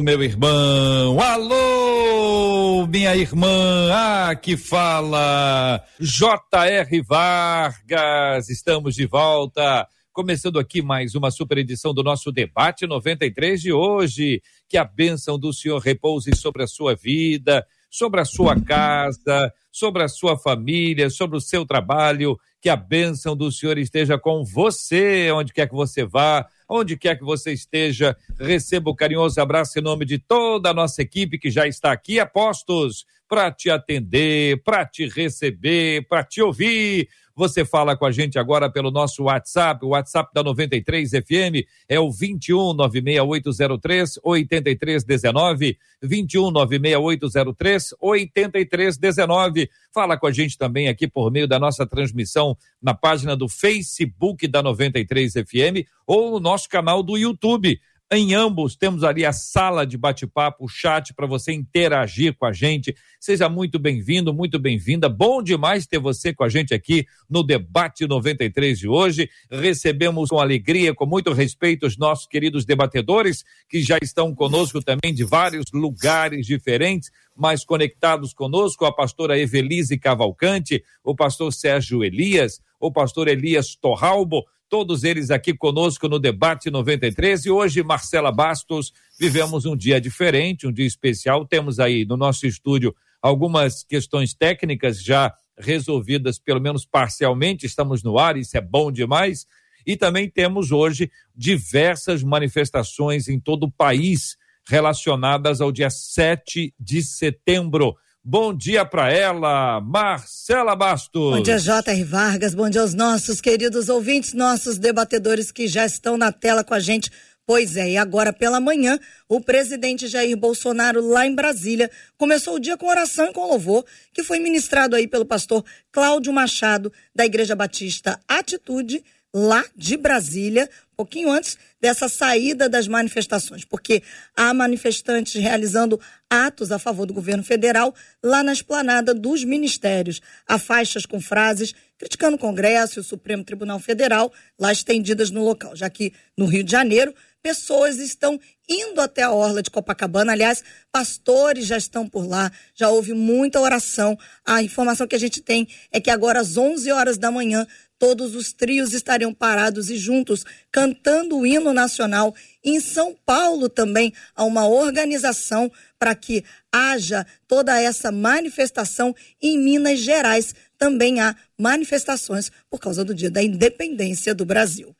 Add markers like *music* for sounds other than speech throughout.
meu irmão. Alô, minha irmã. Ah, que fala J.R. Vargas. Estamos de volta Começando aqui mais uma super edição do nosso debate 93 de hoje. Que a bênção do Senhor repouse sobre a sua vida, sobre a sua casa, sobre a sua família, sobre o seu trabalho. Que a bênção do Senhor esteja com você, onde quer que você vá, onde quer que você esteja. Receba o carinhoso abraço em nome de toda a nossa equipe que já está aqui, apostos, para te atender, para te receber, para te ouvir você fala com a gente agora pelo nosso WhatsApp, o WhatsApp da 93 FM é o 21 96803 8319, 21 96803 8319. Fala com a gente também aqui por meio da nossa transmissão na página do Facebook da 93 FM ou no nosso canal do YouTube. Em ambos temos ali a sala de bate-papo, o chat para você interagir com a gente. Seja muito bem-vindo, muito bem-vinda. Bom demais ter você com a gente aqui no debate 93 de hoje. Recebemos com alegria, com muito respeito os nossos queridos debatedores que já estão conosco também de vários lugares diferentes, mas conectados conosco, a pastora Evelise Cavalcante, o pastor Sérgio Elias, o pastor Elias Torralbo, todos eles aqui conosco no Debate 93. E hoje, Marcela Bastos, vivemos um dia diferente, um dia especial. Temos aí no nosso estúdio algumas questões técnicas já resolvidas, pelo menos parcialmente. Estamos no ar, isso é bom demais. E também temos hoje diversas manifestações em todo o país relacionadas ao dia 7 de setembro. Bom dia para ela, Marcela Bastos. Bom dia, J.R. Vargas. Bom dia aos nossos queridos ouvintes, nossos debatedores que já estão na tela com a gente. Pois é, e agora pela manhã, o presidente Jair Bolsonaro, lá em Brasília, começou o dia com oração e com louvor, que foi ministrado aí pelo pastor Cláudio Machado, da Igreja Batista Atitude, lá de Brasília, pouquinho antes dessa saída das manifestações, porque há manifestantes realizando atos a favor do governo federal lá na esplanada dos ministérios. Há faixas com frases criticando o Congresso e o Supremo Tribunal Federal lá estendidas no local, já que no Rio de Janeiro pessoas estão indo até a orla de Copacabana. Aliás, pastores já estão por lá, já houve muita oração. A informação que a gente tem é que agora às 11 horas da manhã todos os trios estariam parados e juntos cantando o hino nacional. Em São Paulo também há uma organização para que haja toda essa manifestação. Em Minas Gerais também há manifestações por causa do Dia da Independência do Brasil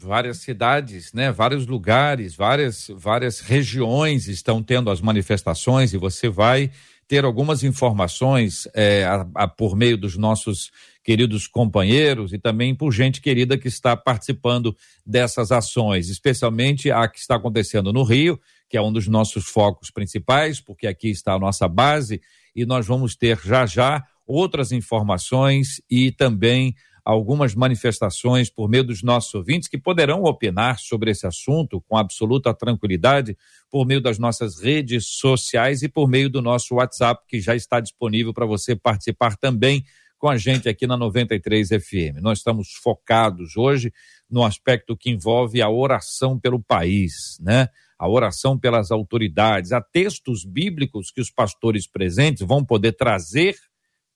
várias cidades, né, vários lugares, várias, várias regiões estão tendo as manifestações e você vai ter algumas informações é, a, a, por meio dos nossos queridos companheiros e também por gente querida que está participando dessas ações, especialmente a que está acontecendo no Rio, que é um dos nossos focos principais, porque aqui está a nossa base e nós vamos ter já já outras informações e também algumas manifestações por meio dos nossos ouvintes que poderão opinar sobre esse assunto com absoluta tranquilidade por meio das nossas redes sociais e por meio do nosso WhatsApp que já está disponível para você participar também com a gente aqui na 93 FM. Nós estamos focados hoje no aspecto que envolve a oração pelo país, né? A oração pelas autoridades, há textos bíblicos que os pastores presentes vão poder trazer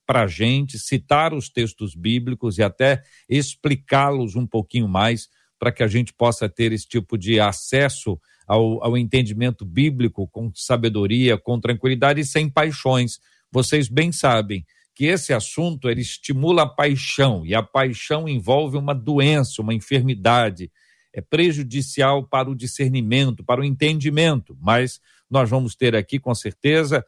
para a gente, citar os textos bíblicos e até explicá-los um pouquinho mais para que a gente possa ter esse tipo de acesso ao, ao entendimento bíblico com sabedoria, com tranquilidade e sem paixões. Vocês bem sabem que esse assunto ele estimula a paixão e a paixão envolve uma doença, uma enfermidade, é prejudicial para o discernimento, para o entendimento, mas nós vamos ter aqui, com certeza,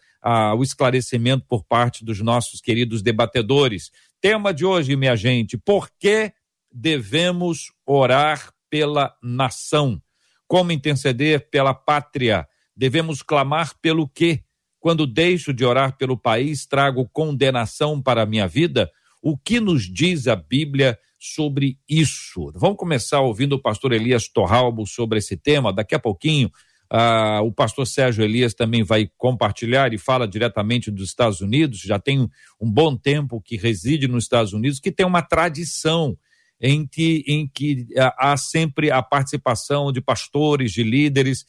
o esclarecimento por parte dos nossos queridos debatedores. Tema de hoje, minha gente: por que devemos orar pela nação? Como interceder pela pátria? Devemos clamar pelo quê? Quando deixo de orar pelo país, trago condenação para a minha vida? O que nos diz a Bíblia sobre isso? Vamos começar ouvindo o pastor Elias Torralbo sobre esse tema. Daqui a pouquinho, ah, o pastor Sérgio Elias também vai compartilhar e fala diretamente dos Estados Unidos. Já tem um bom tempo que reside nos Estados Unidos, que tem uma tradição em que, em que ah, há sempre a participação de pastores, de líderes,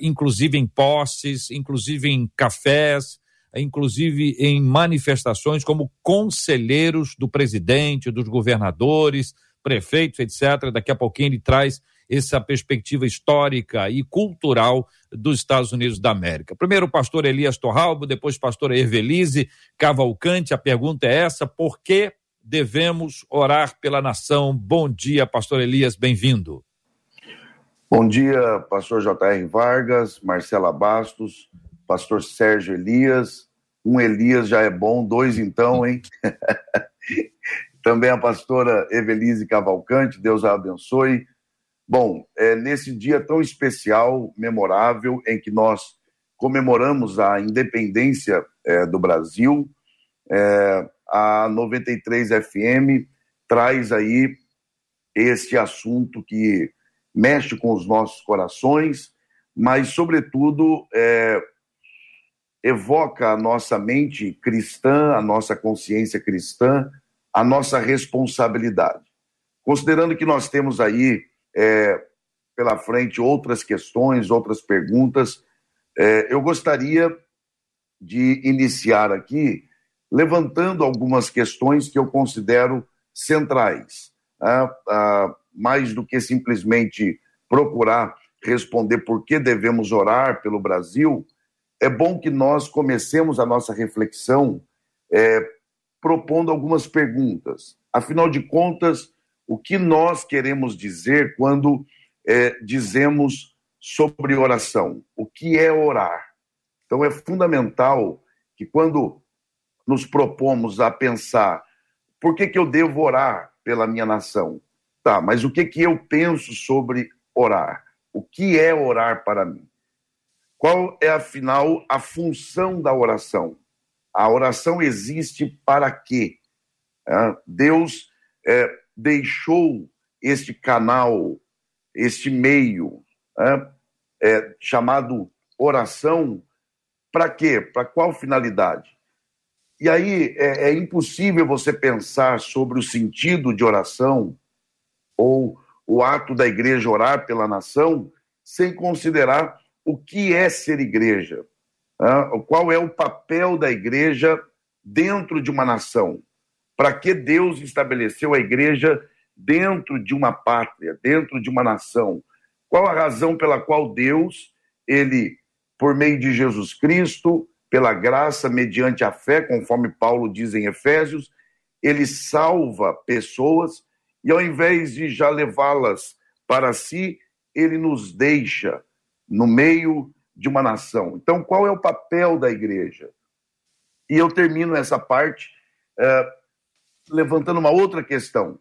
inclusive em posses, inclusive em cafés, inclusive em manifestações como conselheiros do presidente, dos governadores, prefeitos, etc. Daqui a pouquinho ele traz essa perspectiva histórica e cultural dos Estados Unidos da América. Primeiro o pastor Elias Torralbo, depois pastor Evelise Cavalcante. A pergunta é essa: por que devemos orar pela nação? Bom dia, pastor Elias, bem-vindo. Bom dia, pastor J.R. Vargas, Marcela Bastos, pastor Sérgio Elias. Um Elias já é bom, dois então, hein? *laughs* Também a pastora Evelise Cavalcante, Deus a abençoe. Bom, é, nesse dia tão especial, memorável, em que nós comemoramos a independência é, do Brasil, é, a 93 FM traz aí esse assunto que mexe com os nossos corações, mas, sobretudo, é, evoca a nossa mente cristã, a nossa consciência cristã, a nossa responsabilidade. Considerando que nós temos aí é, pela frente outras questões, outras perguntas, é, eu gostaria de iniciar aqui levantando algumas questões que eu considero centrais. Ah, ah, mais do que simplesmente procurar responder por que devemos orar pelo Brasil, é bom que nós comecemos a nossa reflexão é, propondo algumas perguntas. Afinal de contas, o que nós queremos dizer quando é, dizemos sobre oração? O que é orar? Então, é fundamental que quando nos propomos a pensar por que, que eu devo orar pela minha nação? Tá, mas o que, que eu penso sobre orar? O que é orar para mim? Qual é, afinal, a função da oração? A oração existe para quê? Deus é, deixou este canal, este meio, é, é chamado oração, para quê? Para qual finalidade? E aí é, é, impossível você pensar sobre o sentido de oração ou o ato da igreja orar pela nação sem considerar o que é ser igreja, né? qual é o papel da igreja dentro de uma nação, para que Deus estabeleceu a igreja dentro de uma pátria, dentro de uma nação, qual a razão pela qual Deus, ele, por meio de Jesus Cristo, pela graça, mediante a fé, conforme Paulo diz em Efésios, ele salva pessoas e ao invés de já levá-las para si, ele nos deixa no meio de uma nação. Então, qual é o papel da igreja? E eu termino essa parte é, levantando uma outra questão.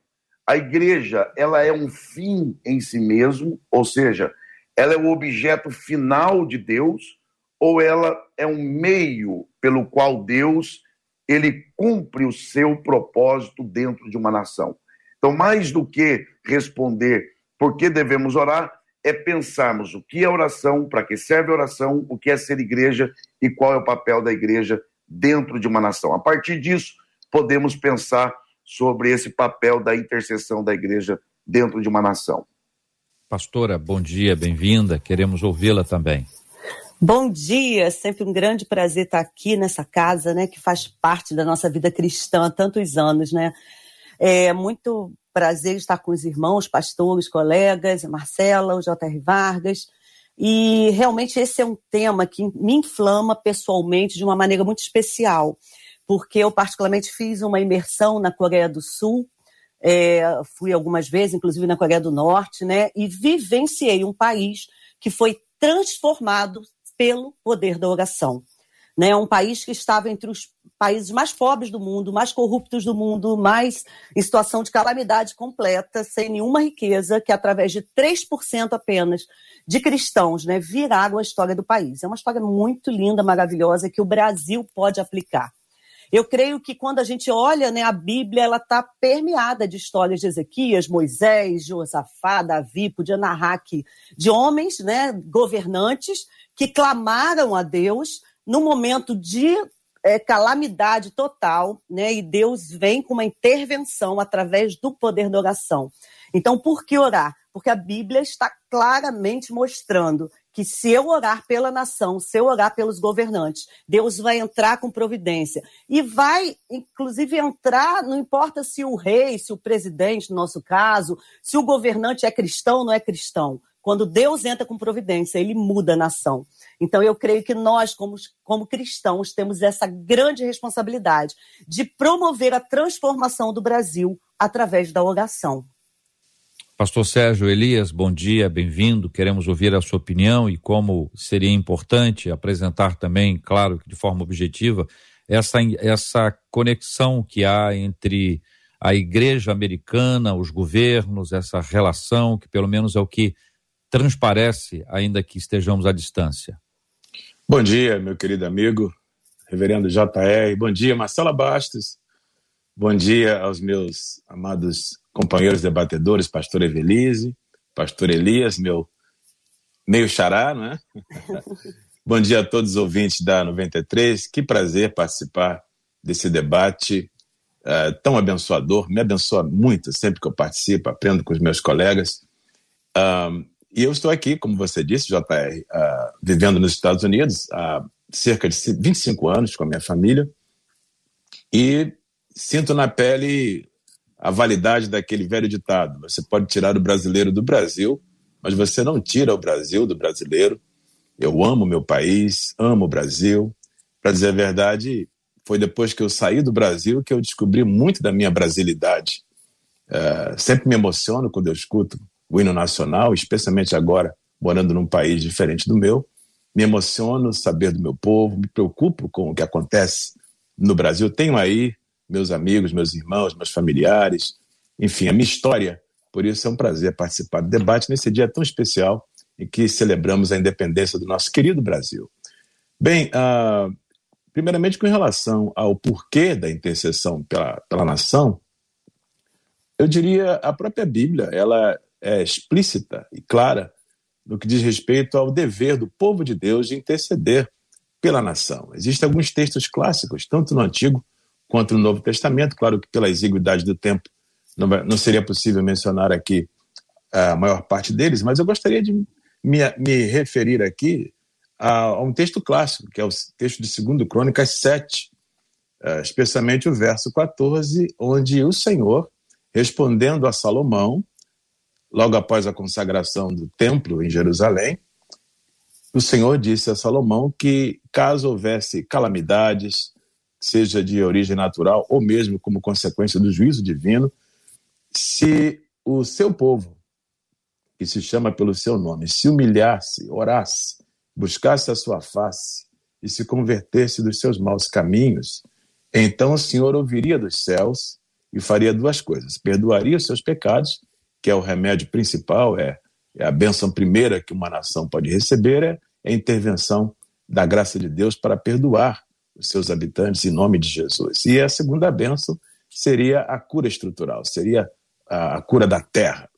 A igreja, ela é um fim em si mesmo, ou seja, ela é o objeto final de Deus, ou ela é um meio pelo qual Deus ele cumpre o seu propósito dentro de uma nação. Então, mais do que responder por que devemos orar, é pensarmos o que é oração, para que serve a oração, o que é ser igreja e qual é o papel da igreja dentro de uma nação. A partir disso, podemos pensar sobre esse papel da intercessão da igreja dentro de uma nação. Pastora, bom dia, bem-vinda. Queremos ouvi-la também. Bom dia, sempre um grande prazer estar aqui nessa casa, né, que faz parte da nossa vida cristã há tantos anos, né? É muito prazer estar com os irmãos, pastores, colegas, a Marcela, o J.R. Vargas. E realmente esse é um tema que me inflama pessoalmente de uma maneira muito especial, porque eu particularmente fiz uma imersão na Coreia do Sul, é, fui algumas vezes, inclusive na Coreia do Norte, né, e vivenciei um país que foi transformado pelo poder da oração. Né? Um país que estava entre os países mais pobres do mundo, mais corruptos do mundo, mais em situação de calamidade completa, sem nenhuma riqueza, que através de 3% apenas de cristãos, né, viraram a história do país. É uma história muito linda, maravilhosa, que o Brasil pode aplicar. Eu creio que quando a gente olha né, a Bíblia, ela está permeada de histórias de Ezequias, Moisés, Josafá, Davi, podia narrar aqui, de homens, né, governantes, que clamaram a Deus no momento de é, calamidade total, né? E Deus vem com uma intervenção através do poder da oração. Então, por que orar? Porque a Bíblia está claramente mostrando que se eu orar pela nação, se eu orar pelos governantes, Deus vai entrar com providência. E vai, inclusive, entrar, não importa se o rei, se o presidente, no nosso caso, se o governante é cristão ou não é cristão. Quando Deus entra com providência, ele muda a nação. Então, eu creio que nós, como, como cristãos, temos essa grande responsabilidade de promover a transformação do Brasil através da oração. Pastor Sérgio Elias, bom dia, bem-vindo. Queremos ouvir a sua opinião e como seria importante apresentar também, claro, de forma objetiva, essa, essa conexão que há entre a igreja americana, os governos, essa relação que pelo menos é o que transparece, ainda que estejamos à distância. Bom dia, meu querido amigo, reverendo JR. Bom dia, Marcela Bastos. Bom dia aos meus amados companheiros debatedores, pastor Evelise, pastor Elias, meu meio xará, não é? *laughs* Bom dia a todos os ouvintes da 93. Que prazer participar desse debate uh, tão abençoador. Me abençoa muito sempre que eu participo, aprendo com os meus colegas. E eu estou aqui, como você disse, JR, uh, vivendo nos Estados Unidos há cerca de 25 anos com a minha família. E sinto na pele a validade daquele velho ditado: você pode tirar o brasileiro do Brasil, mas você não tira o Brasil do brasileiro. Eu amo meu país, amo o Brasil. Para dizer a verdade, foi depois que eu saí do Brasil que eu descobri muito da minha brasilidade. Uh, sempre me emociono quando eu escuto o hino nacional, especialmente agora morando num país diferente do meu. Me emociono saber do meu povo, me preocupo com o que acontece no Brasil. Tenho aí meus amigos, meus irmãos, meus familiares, enfim, a minha história. Por isso é um prazer participar do debate nesse dia tão especial em que celebramos a independência do nosso querido Brasil. Bem, uh, primeiramente com relação ao porquê da intercessão pela, pela nação, eu diria a própria Bíblia, ela é explícita e clara no que diz respeito ao dever do povo de Deus de interceder pela nação. Existem alguns textos clássicos, tanto no Antigo quanto no Novo Testamento. Claro que, pela exiguidade do tempo, não, não seria possível mencionar aqui a maior parte deles, mas eu gostaria de me, me referir aqui a, a, um texto clássico, que é o texto de 2 Crônicas 7, uh, especialmente o verso 14, onde o Senhor, respondendo a Salomão, logo após a consagração do templo em Jerusalém, o Senhor disse a Salomão que, caso houvesse calamidades, seja de origem natural ou mesmo como consequência do juízo divino, se o seu povo, que se chama pelo seu nome, se humilhasse, orasse, buscasse a sua face e se convertesse dos seus maus caminhos, então o Senhor ouviria dos céus e faria duas coisas: perdoaria os seus pecados, que é o remédio principal, é, é a bênção primeira que uma nação pode receber, é, é a intervenção da graça de Deus para perdoar os seus habitantes em nome de Jesus. E a segunda bênção seria a cura estrutural, seria a, a cura da terra.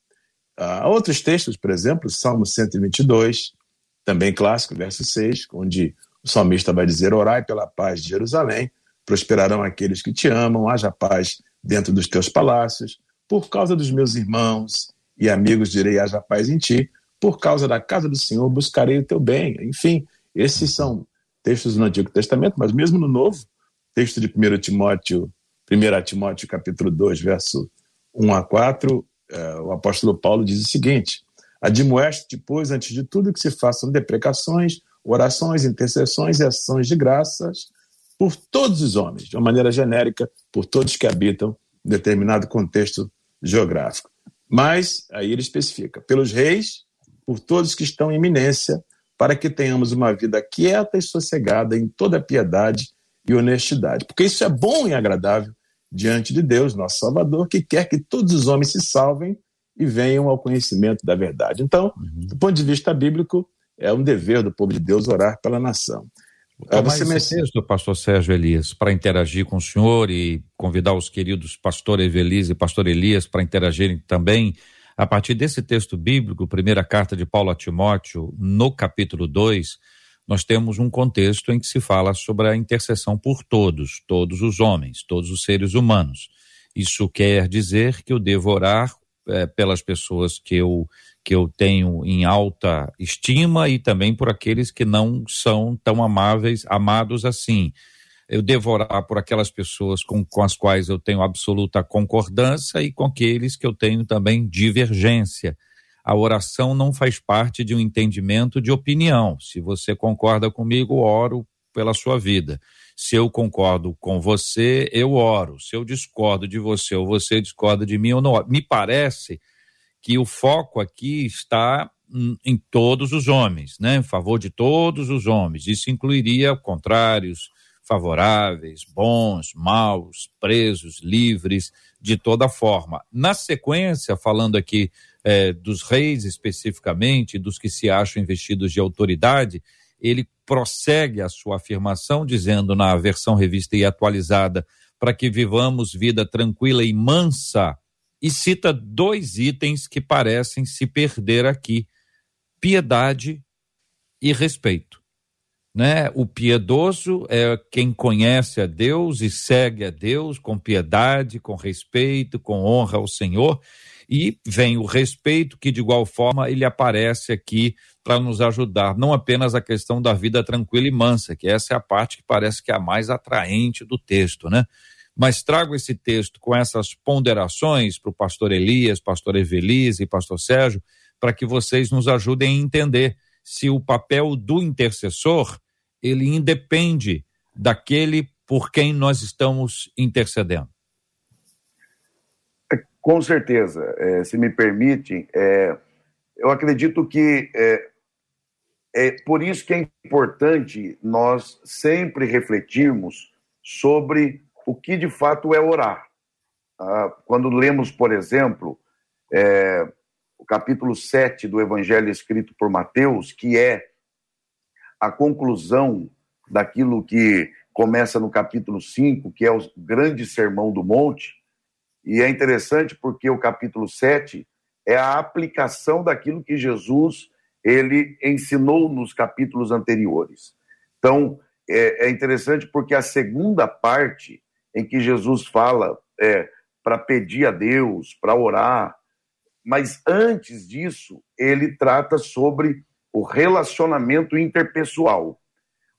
Há outros textos, por exemplo, Salmo 122, também clássico, verso 6, onde o salmista vai dizer: Orai pela paz de Jerusalém, prosperarão aqueles que te amam, haja paz dentro dos teus palácios. Por causa dos meus irmãos e amigos, direi: haja paz em ti. Por causa da casa do Senhor, buscarei o teu bem. Enfim, esses são textos no Antigo Testamento, mas mesmo no Novo, texto de 1 Timóteo, 1 Timóteo capítulo 2, verso 1 a 4, eh, o apóstolo Paulo diz o seguinte: Admoeste, pois, antes de tudo, que se façam deprecações, orações, intercessões e ações de graças por todos os homens, de uma maneira genérica, por todos que habitam determinado contexto geográfico. Mas, aí ele especifica, pelos reis, por todos que estão em iminência, para que tenhamos uma vida quieta e sossegada em toda piedade e honestidade. Porque isso é bom e agradável diante de Deus, nosso Salvador, que quer que todos os homens se salvem e venham ao conhecimento da verdade. Então, uhum. do ponto de vista bíblico, é um dever do povo de Deus orar pela nação. Tomar você esse texto, pastor Sérgio Elias, para interagir com o senhor e convidar os queridos pastor Evelise e pastor Elias para interagirem também a partir desse texto bíblico, primeira carta de Paulo a Timóteo, no capítulo 2, nós temos um contexto em que se fala sobre a intercessão por todos, todos os homens, todos os seres humanos. Isso quer dizer que eu devo orar é, pelas pessoas que eu, que eu tenho em alta estima e também por aqueles que não são tão amáveis, amados assim. Eu devo orar por aquelas pessoas com, com as quais eu tenho absoluta concordância e com aqueles que eu tenho também divergência. A oração não faz parte de um entendimento de opinião. Se você concorda comigo, oro pela sua vida. Se eu concordo com você, eu oro. Se eu discordo de você ou você discorda de mim, eu não oro. Me parece que o foco aqui está em todos os homens, né? Em favor de todos os homens. Isso incluiria contrários, favoráveis, bons, maus, presos, livres, de toda forma. Na sequência, falando aqui é, dos reis especificamente, dos que se acham investidos de autoridade, ele prossegue a sua afirmação, dizendo na versão revista e atualizada, para que vivamos vida tranquila e mansa, e cita dois itens que parecem se perder aqui: piedade e respeito. Né? O piedoso é quem conhece a Deus e segue a Deus com piedade, com respeito, com honra ao Senhor. E vem o respeito, que de igual forma ele aparece aqui para nos ajudar, não apenas a questão da vida tranquila e mansa, que essa é a parte que parece que é a mais atraente do texto, né? Mas trago esse texto com essas ponderações para o pastor Elias, pastor Evelise e pastor Sérgio, para que vocês nos ajudem a entender se o papel do intercessor ele independe daquele por quem nós estamos intercedendo. Com certeza, é, se me permitem, é, eu acredito que é, é por isso que é importante nós sempre refletirmos sobre o que de fato é orar. Ah, quando lemos, por exemplo, é, o capítulo 7 do Evangelho escrito por Mateus, que é a conclusão daquilo que começa no capítulo 5, que é o grande sermão do monte, e é interessante porque o capítulo 7 é a aplicação daquilo que Jesus ele ensinou nos capítulos anteriores. Então, é, é interessante porque a segunda parte em que Jesus fala é, para pedir a Deus, para orar, mas antes disso, ele trata sobre o relacionamento interpessoal.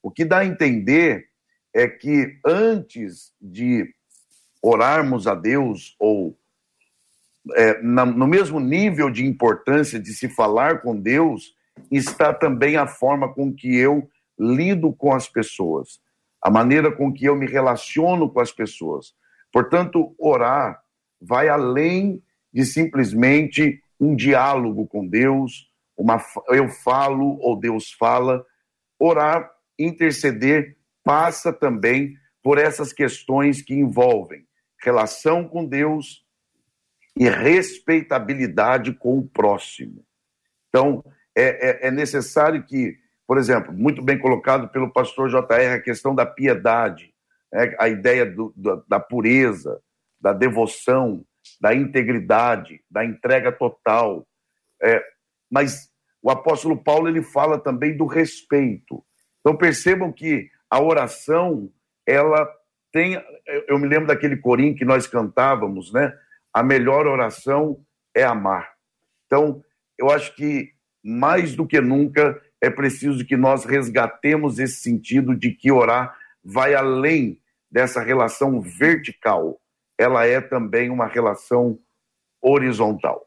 O que dá a entender é que antes de orarmos a Deus ou é, na, no mesmo nível de importância de se falar com Deus, está também a forma com que eu lido com as pessoas, a maneira com que eu me relaciono com as pessoas. Portanto, orar vai além de simplesmente um diálogo com Deus, uma, eu falo ou Deus fala. Orar, interceder, passa também por essas questões que envolvem relação com Deus e respeitabilidade com o próximo. Então, é, é, é necessário que, por exemplo, muito bem colocado pelo pastor JR, a questão da piedade, né? a ideia do, da, da pureza, da devoção, da integridade, da entrega total. É, mas o apóstolo Paulo ele fala também do respeito. Então percebam que a oração ela tem, eu me lembro daquele corinho que nós cantávamos, né? A melhor oração é amar. Então, eu acho que mais do que nunca é preciso que nós resgatemos esse sentido de que orar vai além dessa relação vertical. Ela é também uma relação horizontal.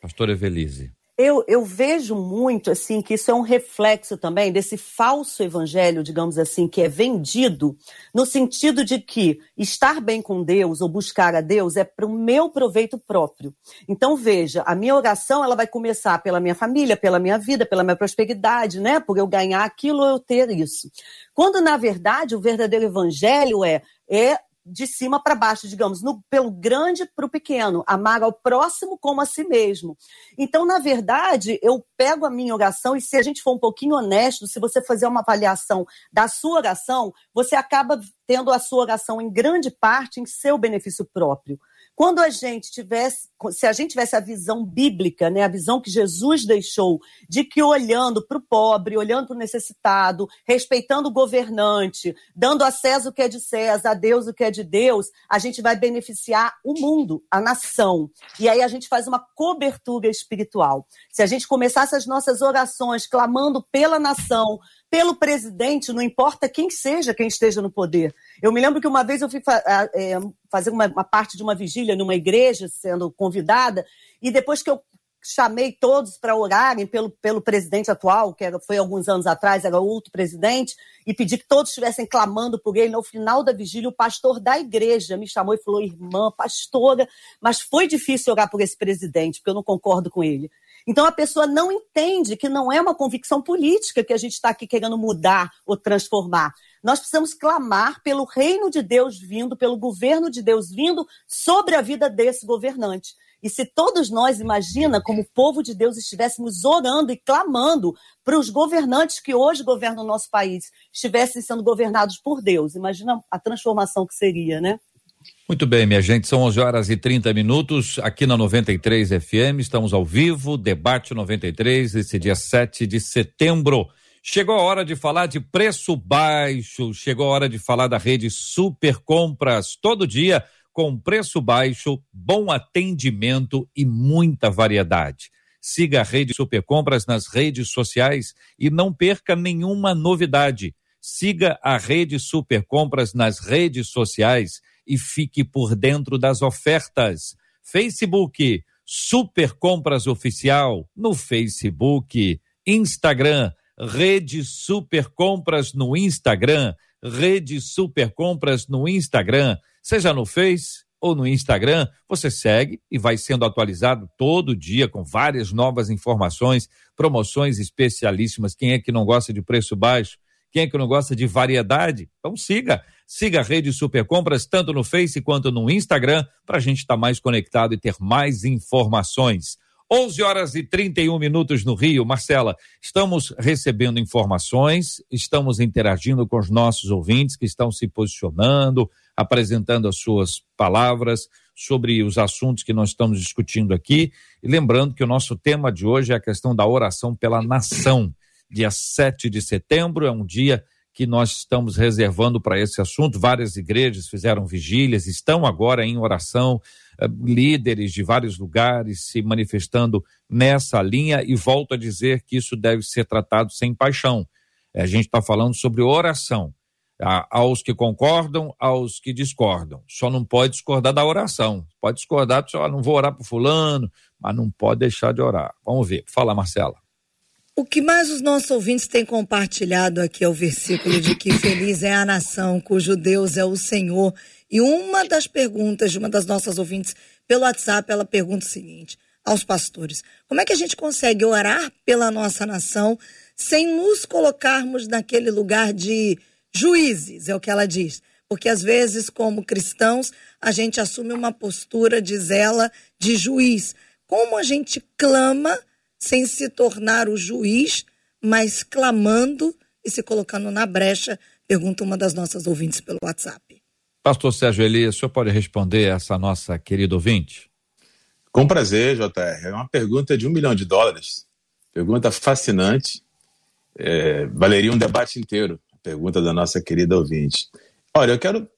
Pastor Evelise. Eu, eu vejo muito assim que isso é um reflexo também desse falso evangelho, digamos assim, que é vendido no sentido de que estar bem com Deus ou buscar a Deus é para o meu proveito próprio. Então veja, a minha oração ela vai começar pela minha família, pela minha vida, pela minha prosperidade, né? Por eu ganhar aquilo, eu ter isso. Quando na verdade o verdadeiro evangelho é é de cima para baixo, digamos, no, pelo grande para o pequeno, amar ao próximo como a si mesmo. Então, na verdade, eu pego a minha oração e se a gente for um pouquinho honesto, se você fazer uma avaliação da sua oração, você acaba tendo a sua oração em grande parte em seu benefício próprio. Quando a gente tivesse, se a gente tivesse a visão bíblica, né, a visão que Jesus deixou, de que olhando para o pobre, olhando para o necessitado, respeitando o governante, dando a César o que é de César, a Deus o que é de Deus, a gente vai beneficiar o mundo, a nação. E aí a gente faz uma cobertura espiritual. Se a gente começasse as nossas orações clamando pela nação, pelo presidente, não importa quem seja quem esteja no poder. Eu me lembro que uma vez eu fui é, fazer uma, uma, parte de uma vigília numa igreja, sendo convidada, e depois que eu chamei todos para orarem pelo, pelo presidente atual, que era, foi alguns anos atrás, era outro presidente, e pedi que todos estivessem clamando por ele. No final da vigília, o pastor da igreja me chamou e falou: irmã, pastora, mas foi difícil orar por esse presidente, porque eu não concordo com ele. Então a pessoa não entende que não é uma convicção política que a gente está aqui querendo mudar ou transformar. Nós precisamos clamar pelo reino de Deus vindo, pelo governo de Deus vindo sobre a vida desse governante. E se todos nós, imagina, como povo de Deus, estivéssemos orando e clamando para os governantes que hoje governam o nosso país, estivessem sendo governados por Deus, imagina a transformação que seria, né? Muito bem, minha gente, são 11 horas e 30 minutos aqui na 93 FM. Estamos ao vivo, debate 93, esse dia 7 de setembro. Chegou a hora de falar de preço baixo, chegou a hora de falar da rede Super Compras, todo dia com preço baixo, bom atendimento e muita variedade. Siga a rede Super Compras nas redes sociais e não perca nenhuma novidade. Siga a rede Super Compras nas redes sociais e fique por dentro das ofertas. Facebook, Super Compras Oficial no Facebook, Instagram, Rede Super Compras no Instagram, Rede Super Compras no Instagram, seja no Face ou no Instagram, você segue e vai sendo atualizado todo dia com várias novas informações, promoções especialíssimas. Quem é que não gosta de preço baixo? Quem é que não gosta de variedade? Então siga. Siga a Rede Super Compras tanto no Face quanto no Instagram para a gente estar tá mais conectado e ter mais informações. 11 horas e 31 minutos no Rio. Marcela, estamos recebendo informações, estamos interagindo com os nossos ouvintes que estão se posicionando, apresentando as suas palavras sobre os assuntos que nós estamos discutindo aqui. E lembrando que o nosso tema de hoje é a questão da oração pela nação. Dia 7 de setembro é um dia que nós estamos reservando para esse assunto. Várias igrejas fizeram vigílias, estão agora em oração, eh, líderes de vários lugares se manifestando nessa linha, e volto a dizer que isso deve ser tratado sem paixão. A gente está falando sobre oração. Aos que concordam, aos que discordam. Só não pode discordar da oração. Pode discordar, só não vou orar para fulano, mas não pode deixar de orar. Vamos ver. Fala, Marcela. O que mais os nossos ouvintes têm compartilhado aqui é o versículo de que feliz é a nação cujo Deus é o Senhor. E uma das perguntas de uma das nossas ouvintes pelo WhatsApp, ela pergunta o seguinte aos pastores: como é que a gente consegue orar pela nossa nação sem nos colocarmos naquele lugar de juízes? É o que ela diz. Porque às vezes, como cristãos, a gente assume uma postura, diz ela, de juiz. Como a gente clama sem se tornar o juiz, mas clamando e se colocando na brecha? Pergunta uma das nossas ouvintes pelo WhatsApp. Pastor Sérgio Elias, o senhor pode responder essa nossa querida ouvinte? Com prazer, JR. É uma pergunta de um milhão de dólares. Pergunta fascinante. É, valeria um debate inteiro. A pergunta da nossa querida ouvinte. Olha, eu quero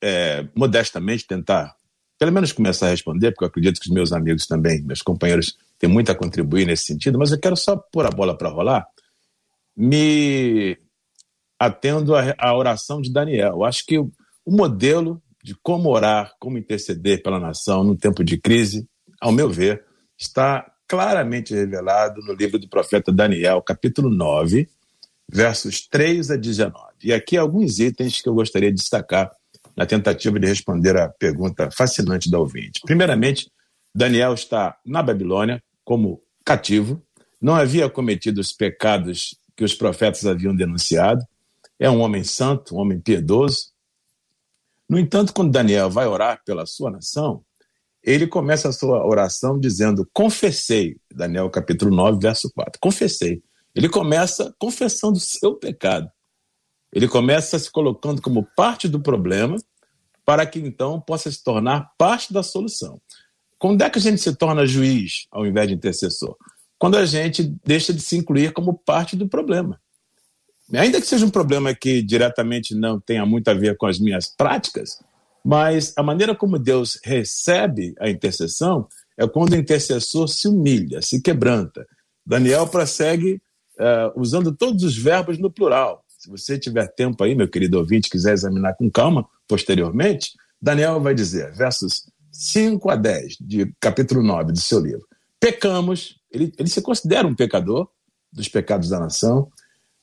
é, modestamente tentar, pelo menos começar a responder, porque eu acredito que os meus amigos também, meus companheiros, tem muito a contribuir nesse sentido, mas eu quero só pôr a bola para rolar, me atendo à, oração de Daniel. Acho que o, o modelo de como orar, como interceder pela nação no tempo de crise, ao meu ver, está claramente revelado no livro do profeta Daniel, capítulo 9, versos 3 a 19. E aqui alguns itens que eu gostaria de destacar na tentativa de responder à pergunta fascinante da ouvinte. Primeiramente, Daniel está na Babilônia como cativo, não havia cometido os pecados que os profetas haviam denunciado, é um homem santo, um homem piedoso. No entanto, quando Daniel vai orar pela sua nação, ele começa a sua oração dizendo: Confessei, Daniel capítulo 9, verso 4. Confessei. Ele começa confessando o seu pecado. Ele começa se colocando como parte do problema, para que então possa se tornar parte da solução. Quando é que a gente se torna juiz ao invés de intercessor? Quando a gente deixa de se incluir como parte do problema. Ainda que seja um problema que diretamente não tenha muito a ver com as minhas práticas, mas a maneira como Deus recebe a intercessão é quando o intercessor se humilha, se quebranta. Daniel prossegue uh, usando todos os verbos no plural. Se você tiver tempo aí, meu querido ouvinte, quiser examinar com calma posteriormente, Daniel vai dizer, versos 5 a 10, de capítulo 9 do seu livro. Pecamos, ele, ele se considera um pecador dos pecados da nação,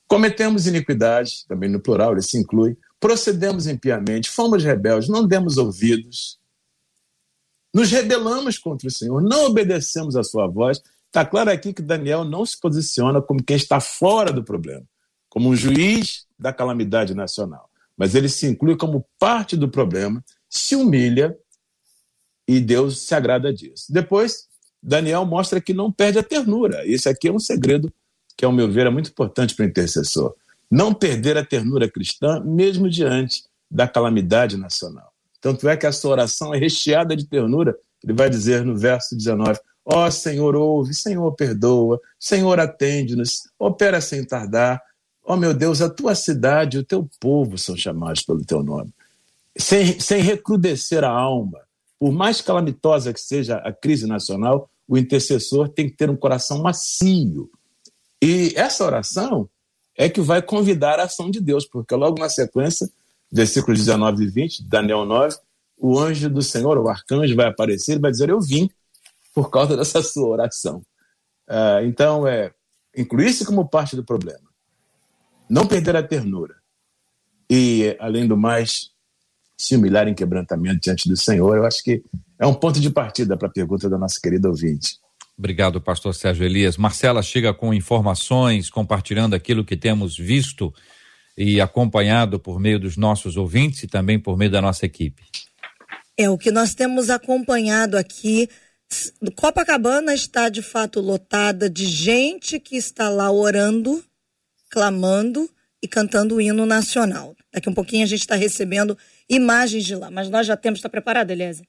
cometemos iniquidades, também no plural ele se inclui, procedemos impiamente, fomos rebeldes, não demos ouvidos, nos rebelamos contra o Senhor, não obedecemos a sua voz. Está claro aqui que Daniel não se posiciona como quem está fora do problema, como um juiz da calamidade nacional, mas ele se inclui como parte do problema, se humilha e Deus se agrada disso. Depois, Daniel mostra que não perde a ternura. Esse aqui é um segredo que, ao meu ver, é muito importante para o intercessor não perder a ternura cristã, mesmo diante da calamidade nacional. Tanto é que a sua oração é recheada de ternura. Ele vai dizer no verso 19: Ó oh, Senhor, ouve, Senhor, perdoa, Senhor, atende-nos, opera sem tardar. Ó oh, meu Deus, a tua cidade e o teu povo são chamados pelo teu nome. Sem, sem recrudescer a alma, por mais calamitosa que seja a crise nacional, o intercessor tem que ter um coração macio. E essa oração é que vai convidar a ação de Deus, porque logo na sequência, versículos 19 e 20, Daniel 9, o anjo do Senhor, o arcanjo, vai aparecer e vai dizer: Eu vim por causa dessa sua oração. Uh, então, é incluir-se como parte do problema, não perder a ternura e, além do mais, se humilhar em quebrantamento diante do Senhor. Eu acho que é um ponto de partida para a pergunta da nossa querida ouvinte. Obrigado, pastor Sérgio Elias. Marcela chega com informações, compartilhando aquilo que temos visto e acompanhado por meio dos nossos ouvintes e também por meio da nossa equipe. É, o que nós temos acompanhado aqui, Copacabana está de fato lotada de gente que está lá orando, clamando e cantando o hino nacional. Daqui um pouquinho a gente está recebendo imagens de lá, mas nós já temos, está preparado, Eliezer?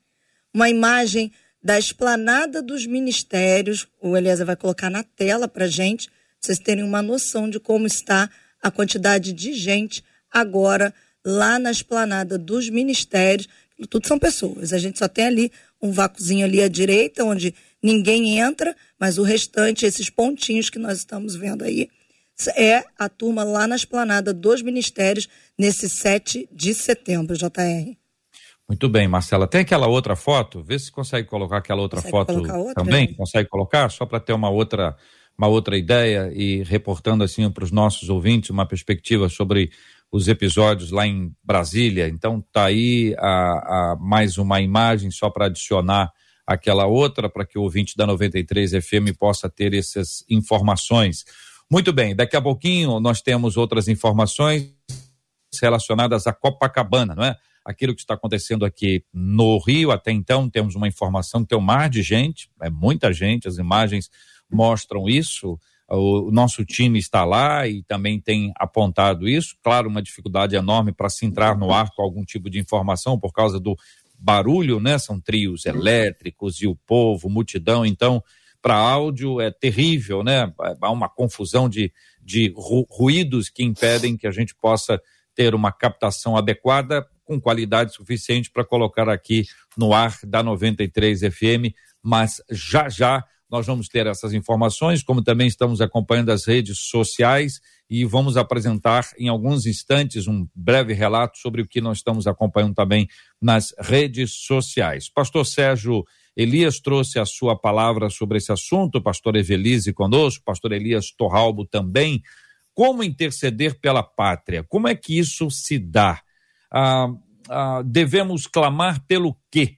Uma imagem da esplanada dos ministérios. O Eliezer vai colocar na tela para gente, vocês terem uma noção de como está a quantidade de gente agora lá na esplanada dos ministérios. Tudo são pessoas. A gente só tem ali um vácuozinho ali à direita, onde ninguém entra, mas o restante, esses pontinhos que nós estamos vendo aí, é a turma lá na esplanada dos ministérios nesse 7 de setembro, JR. Muito bem, Marcela. Tem aquela outra foto? Vê se consegue colocar aquela outra consegue foto outra, também. Consegue colocar? Só para ter uma outra, uma outra ideia e reportando assim para os nossos ouvintes uma perspectiva sobre os episódios lá em Brasília. Então tá aí a, a mais uma imagem só para adicionar aquela outra para que o ouvinte da 93 FM possa ter essas informações. Muito bem, daqui a pouquinho nós temos outras informações relacionadas a Copacabana, não é? aquilo que está acontecendo aqui no Rio. Até então, temos uma informação que tem um mar de gente, é muita gente, as imagens mostram isso. O nosso time está lá e também tem apontado isso. Claro, uma dificuldade enorme para se entrar no ar com algum tipo de informação por causa do barulho, né? São trios elétricos e o povo, multidão. Então, para áudio é terrível, né? Há uma confusão de, de ruídos que impedem que a gente possa ter uma captação adequada com qualidade suficiente para colocar aqui no ar da 93 FM, mas já já nós vamos ter essas informações, como também estamos acompanhando as redes sociais e vamos apresentar em alguns instantes um breve relato sobre o que nós estamos acompanhando também nas redes sociais. Pastor Sérgio Elias trouxe a sua palavra sobre esse assunto, pastor Evelise conosco, pastor Elias Torralbo também. Como interceder pela pátria? Como é que isso se dá? Ah, ah, devemos clamar pelo quê?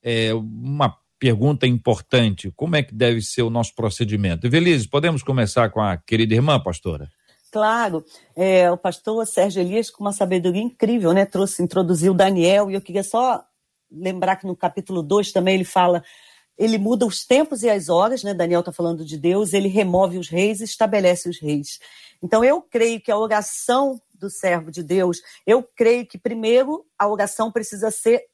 É uma pergunta importante. Como é que deve ser o nosso procedimento? Evelise, podemos começar com a querida irmã, pastora? Claro, é, o pastor Sérgio Elias, com uma sabedoria incrível, né? Trouxe, introduziu Daniel, e eu queria só lembrar que no capítulo 2 também ele fala, ele muda os tempos e as horas, né? Daniel está falando de Deus, ele remove os reis e estabelece os reis. Então eu creio que a oração do servo de Deus, eu creio que primeiro a oração precisa ser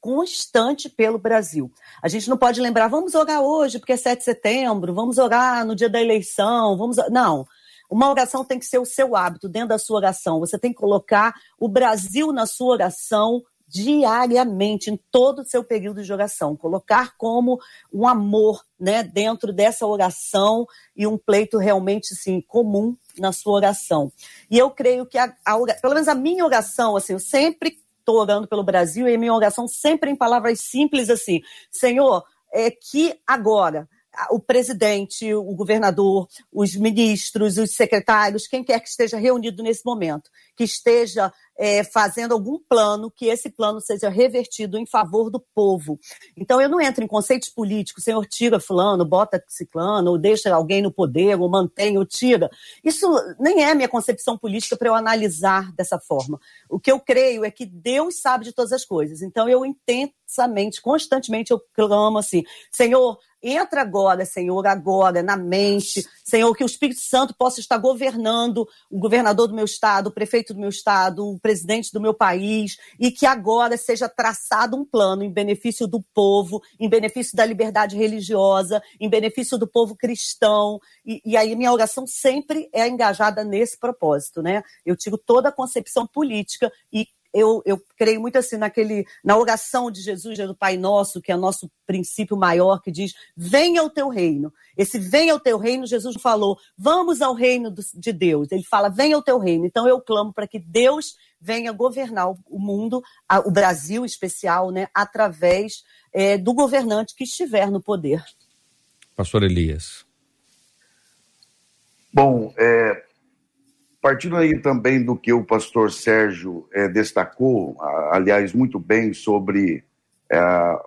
constante pelo Brasil. A gente não pode lembrar, vamos orar hoje porque é 7 de setembro, vamos orar no dia da eleição, vamos. Não. Uma oração tem que ser o seu hábito dentro da sua oração. Você tem que colocar o Brasil na sua oração diariamente, em todo o seu período de oração. Colocar como um amor né, dentro dessa oração e um pleito realmente assim, comum na sua oração. E eu creio que, a, a, pelo menos a minha oração, assim, eu sempre estou orando pelo Brasil e a minha oração sempre em palavras simples assim, Senhor, é que agora o presidente, o governador, os ministros, os secretários, quem quer que esteja reunido nesse momento, que esteja é, fazendo algum plano, que esse plano seja revertido em favor do povo. Então, eu não entro em conceitos políticos, senhor tira fulano, bota ciclano, ou deixa alguém no poder, ou mantém, ou tira. Isso nem é minha concepção política para eu analisar dessa forma. O que eu creio é que Deus sabe de todas as coisas. Então, eu intensamente, constantemente, eu clamo assim, Senhor, Entra agora, Senhor, agora na mente, Senhor, que o Espírito Santo possa estar governando o governador do meu estado, o prefeito do meu estado, presidente do meu país, e que agora seja traçado um plano em benefício do povo, em benefício da liberdade religiosa, em benefício do povo cristão. E, e aí minha oração sempre é engajada nesse propósito, né? Eu tiro toda a concepção política e eu, eu creio muito assim naquele, na oração de Jesus, do Pai Nosso, que é nosso princípio maior, que diz: venha o teu reino. Esse venha o teu reino, Jesus falou, vamos ao reino de Deus. Ele fala, venha o teu reino. Então eu clamo para que Deus venha governar o mundo, o Brasil especial, né, através é, do governante que estiver no poder. Pastor Elias. Bom, é, Partindo aí também do que o pastor Sérgio é, destacou, aliás, muito bem, sobre é,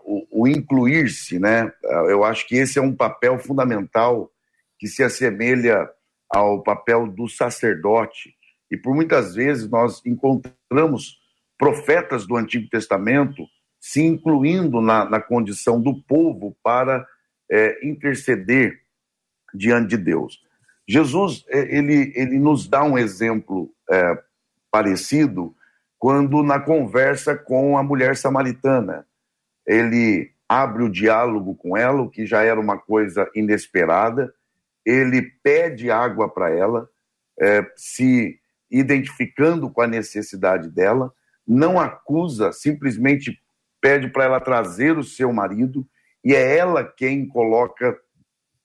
o, o incluir-se, né? Eu acho que esse é um papel fundamental que se assemelha ao papel do sacerdote. E por muitas vezes nós encontramos profetas do Antigo Testamento se incluindo na, na condição do povo para é, interceder diante de Deus. Jesus é, ele, ele nos dá um exemplo é, parecido quando na conversa com a mulher samaritana ele abre o diálogo com ela, o que já era uma coisa inesperada. Ele pede água para ela, é, se identificando com a necessidade dela, não acusa, simplesmente pede para ela trazer o seu marido e é ela quem coloca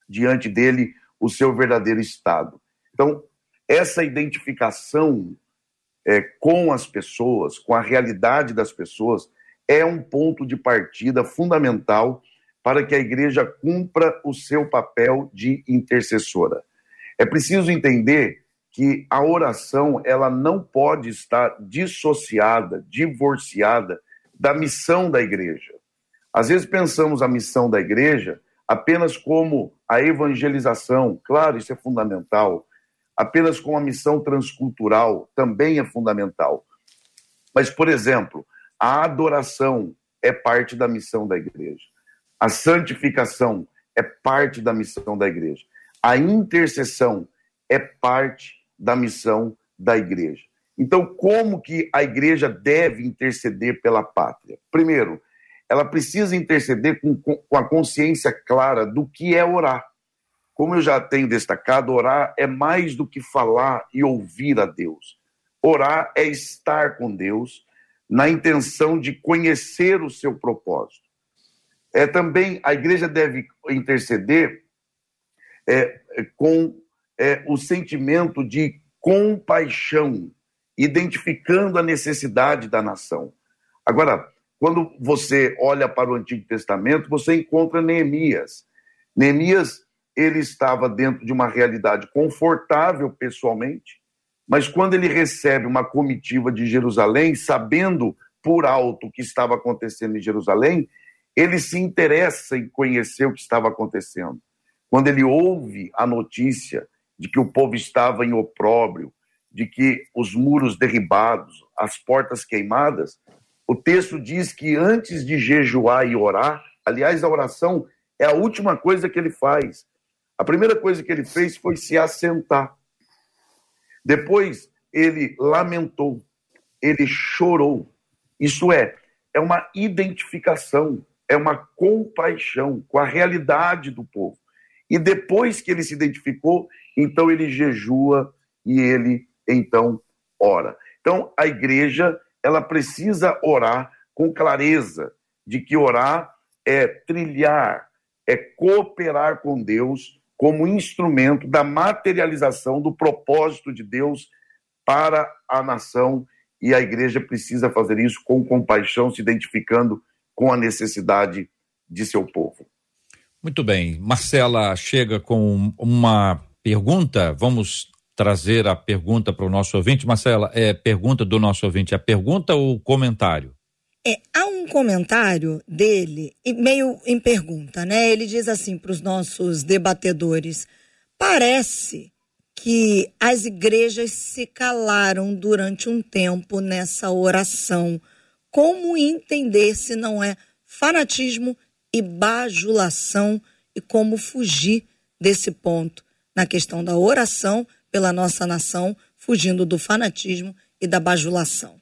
diante dele o seu verdadeiro estado. Então, essa identificação é, com as pessoas, com a realidade das pessoas, é um ponto de partida fundamental para que a igreja cumpra o seu papel de intercessora. É preciso entender que a oração ela não pode estar dissociada, divorciada da missão da igreja. Às vezes pensamos a missão da igreja apenas como a evangelização, claro, isso é fundamental, apenas com a missão transcultural também é fundamental. Mas, por exemplo, a adoração é parte da missão da igreja. A santificação é parte da missão da igreja. A intercessão é parte da missão da igreja. Então, como que a igreja deve interceder pela pátria? Primeiro, ela precisa interceder com, com a consciência clara do que é orar. Como eu já tenho destacado, orar é mais do que falar e ouvir a Deus. Orar é estar com Deus na intenção de conhecer o seu propósito. É também a igreja deve interceder é, com é, o sentimento de compaixão, identificando a necessidade da nação. Agora, quando você olha para o Antigo Testamento, você encontra Neemias. Neemias, ele estava dentro de uma realidade confortável pessoalmente, mas quando ele recebe uma comitiva de Jerusalém, sabendo por alto o que estava acontecendo em Jerusalém, ele se interessa em conhecer o que estava acontecendo. Quando ele ouve a notícia de que o povo estava em opróbrio, de que os muros derribados, as portas queimadas, o texto diz que antes de jejuar e orar, aliás, a oração é a última coisa que ele faz. A primeira coisa que ele fez foi se assentar. Depois, ele lamentou, ele chorou. Isso é, é uma identificação, é uma compaixão com a realidade do povo. E depois que ele se identificou, então ele jejua e ele então ora. Então a igreja ela precisa orar com clareza de que orar é trilhar, é cooperar com Deus como instrumento da materialização do propósito de Deus para a nação e a igreja precisa fazer isso com compaixão, se identificando com a necessidade de seu povo. Muito bem. Marcela chega com uma pergunta. Vamos trazer a pergunta para o nosso ouvinte. Marcela, é pergunta do nosso ouvinte, é pergunta ou comentário? É, há um comentário dele, meio em pergunta, né? Ele diz assim para os nossos debatedores: parece que as igrejas se calaram durante um tempo nessa oração. Como entender se não é fanatismo e bajulação e como fugir desse ponto na questão da oração pela nossa nação, fugindo do fanatismo e da bajulação.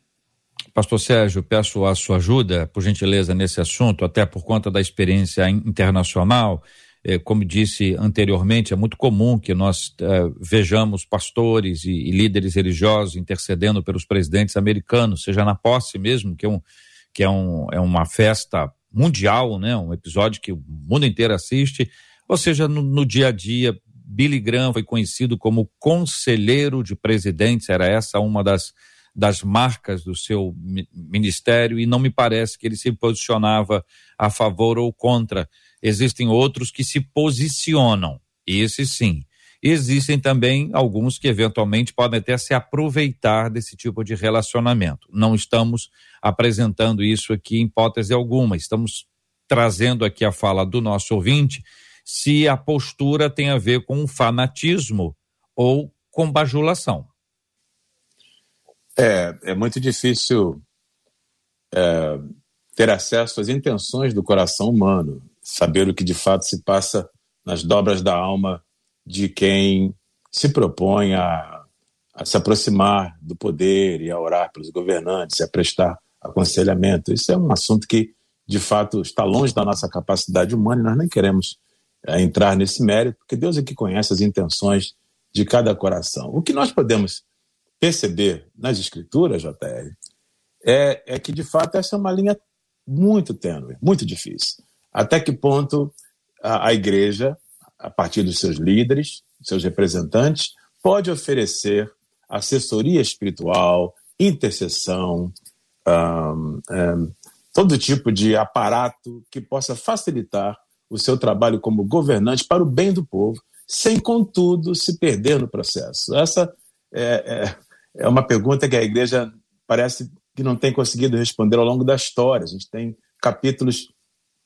Pastor Sérgio, peço a sua ajuda, por gentileza, nesse assunto, até por conta da experiência internacional. Eh, como disse anteriormente, é muito comum que nós eh, vejamos pastores e, líderes religiosos intercedendo pelos presidentes americanos, seja na posse mesmo, que é, um, que é, um, é uma festa mundial, né? um episódio que o mundo inteiro assiste, ou seja, no, no dia a dia Billy Graham foi conhecido como conselheiro de presidentes, era essa uma das, das marcas do seu ministério, e não me parece que ele se posicionava a favor ou contra. Existem outros que se posicionam, esse sim. Existem também alguns que eventualmente podem até se aproveitar desse tipo de relacionamento. Não estamos apresentando isso aqui em hipótese alguma, estamos trazendo aqui a fala do nosso ouvinte se a postura tem a ver com fanatismo ou com bajulação. É, é muito difícil é, ter acesso às intenções do coração humano, saber o que de fato se passa nas dobras da alma de quem se propõe a, a se aproximar do poder e a orar pelos governantes, a prestar aconselhamento. Isso é um assunto que, de fato, está longe da nossa capacidade humana e nós nem queremos a entrar nesse mérito, porque Deus é que conhece as intenções de cada coração. O que nós podemos perceber nas escrituras, JR, é, é que de fato essa é uma linha muito tênue, muito difícil. Até que ponto a, a igreja, a partir dos seus líderes, seus representantes, pode oferecer assessoria espiritual, intercessão, um, um, todo tipo de aparato que possa facilitar o seu trabalho como governante para o bem do povo, sem, contudo, se perder no processo? Essa é, é, é uma pergunta que a igreja parece que não tem conseguido responder ao longo da história. A gente tem capítulos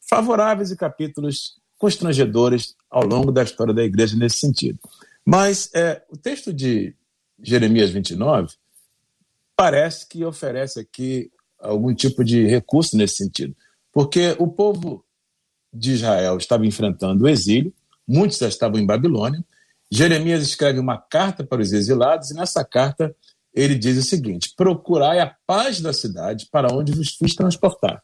favoráveis e capítulos constrangedores ao longo da história da igreja nesse sentido. Mas é, o texto de Jeremias 29 parece que oferece aqui algum tipo de recurso nesse sentido, porque o povo de Israel estava enfrentando o exílio, muitos já estavam em Babilônia. Jeremias escreve uma carta para os exilados, e nessa carta ele diz o seguinte: Procurai a paz da cidade para onde vos fiz transportar.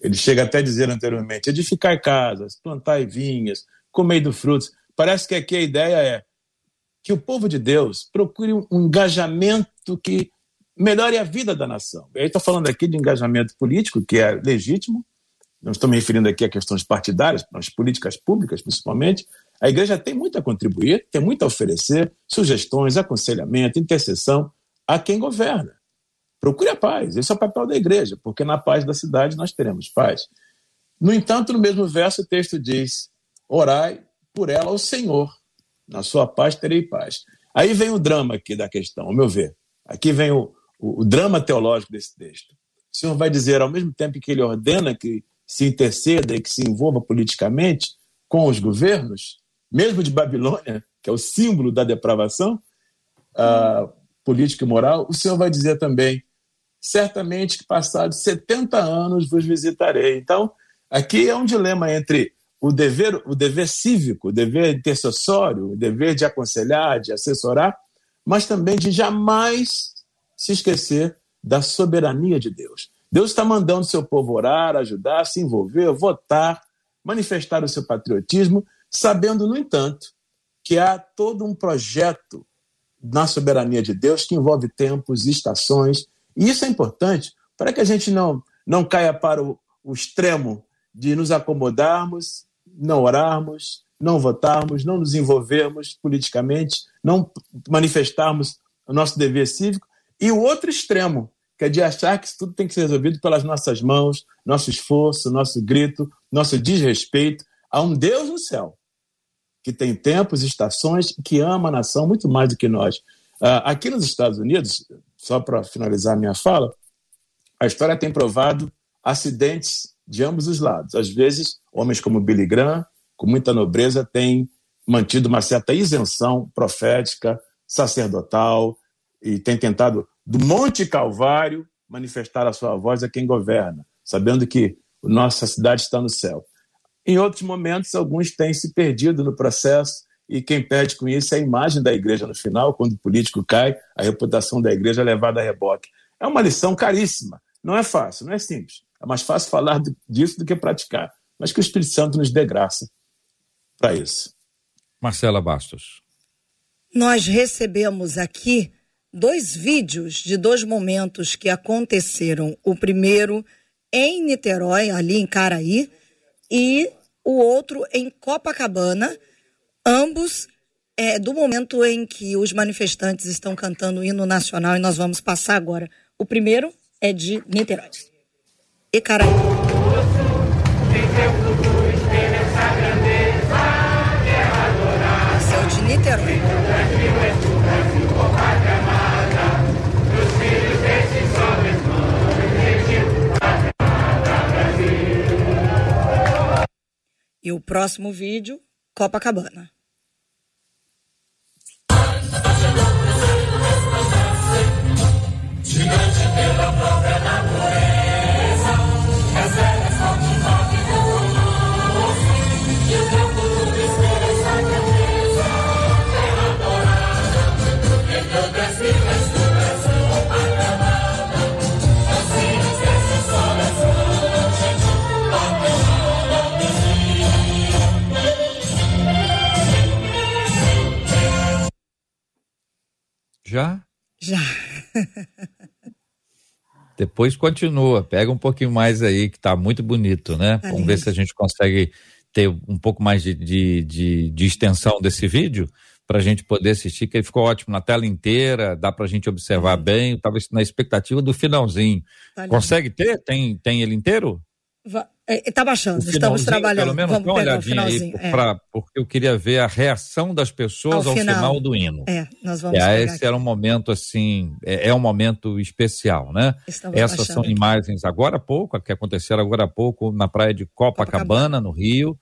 Ele chega até a dizer anteriormente: edificai casas, plantai vinhas, comei do frutos. Parece que aqui a ideia é que o povo de Deus procure um engajamento que melhore a vida da nação. Eu estou falando aqui de engajamento político, que é legítimo, não estou me referindo aqui a questões partidárias, mas políticas públicas principalmente, a igreja tem muito a contribuir, tem muito a oferecer, sugestões, aconselhamento, intercessão a quem governa. Procure a paz. Esse é o papel da igreja, porque na paz da cidade nós teremos paz. No entanto, no mesmo verso, o texto diz: Orai por ela ao Senhor, na sua paz terei paz. Aí vem o drama aqui da questão, ao meu ver. Aqui vem o, o, o drama teológico desse texto. O Senhor vai dizer, ao mesmo tempo que ele ordena que se interceda e que se envolva politicamente com os governos, mesmo de Babilônia, que é o símbolo da depravação uh, política e moral, o Senhor vai dizer também: certamente que passados 70 anos vos visitarei. Então, aqui é um dilema entre o dever, o dever cívico, o dever intercessório, o dever de aconselhar, de assessorar, mas também de jamais se esquecer da soberania de Deus. Deus está mandando seu povo orar, ajudar, se envolver, votar, manifestar o seu patriotismo, sabendo, no entanto, que há todo um projeto na soberania de Deus que envolve tempos, estações, e isso é importante para que a gente não, não caia para o, o extremo de nos acomodarmos, não orarmos, não votarmos, não nos envolvermos politicamente, não manifestarmos o nosso dever cívico, e o outro extremo, que é de achar que isso tudo tem que ser resolvido pelas nossas mãos, nosso esforço, nosso grito, nosso desrespeito a um Deus no céu, que tem tempos, estações, que ama a nação muito mais do que nós. Uh, aqui nos Estados Unidos, só para finalizar minha fala, a história tem provado acidentes de ambos os lados. Às vezes, homens como Billy Graham, com muita nobreza, têm mantido uma certa isenção profética, sacerdotal, e têm tentado do Monte Calvário manifestar a sua voz a quem governa, sabendo que nossa cidade está no céu. Em outros momentos, alguns têm se perdido no processo e quem perde com isso é a imagem da igreja no final, quando o político cai, a reputação da igreja é levada a reboque. É uma lição caríssima. Não é fácil, não é simples. É mais fácil falar disso do que praticar. Mas que o Espírito Santo nos dê graça para isso. Marcela Bastos. Nós recebemos aqui dois vídeos de dois momentos que aconteceram. O primeiro em Niterói, ali em Caraí, e o outro em Copacabana, ambos é, do momento em que os manifestantes estão cantando o hino nacional e nós vamos passar agora. O primeiro é de Niterói e Caraí. Esse é o de Niterói. E o próximo vídeo, Copacabana. Já? Já. *laughs* Depois continua, pega um pouquinho mais aí, que tá muito bonito, né? Tá Vamos ver se a gente consegue ter um pouco mais de, de, de, de extensão desse vídeo para a gente poder assistir, que ele ficou ótimo na tela inteira, dá para a gente observar bem, estava na expectativa do finalzinho. Tá Consegue ter? Tem, tem ele inteiro? Está é, baixando, estamos trabalhando. Pelo menos Vamos uma olhadinha aí, é. pra, porque eu queria ver a reação das pessoas ao, ao final. final. do hino. É, nós vamos é, Esse aqui. era um momento assim, é, é um momento especial, né? Estamos Essas são imagens agora há pouco, que aconteceram agora há pouco na praia de Copacabana, Copacabana. no Rio,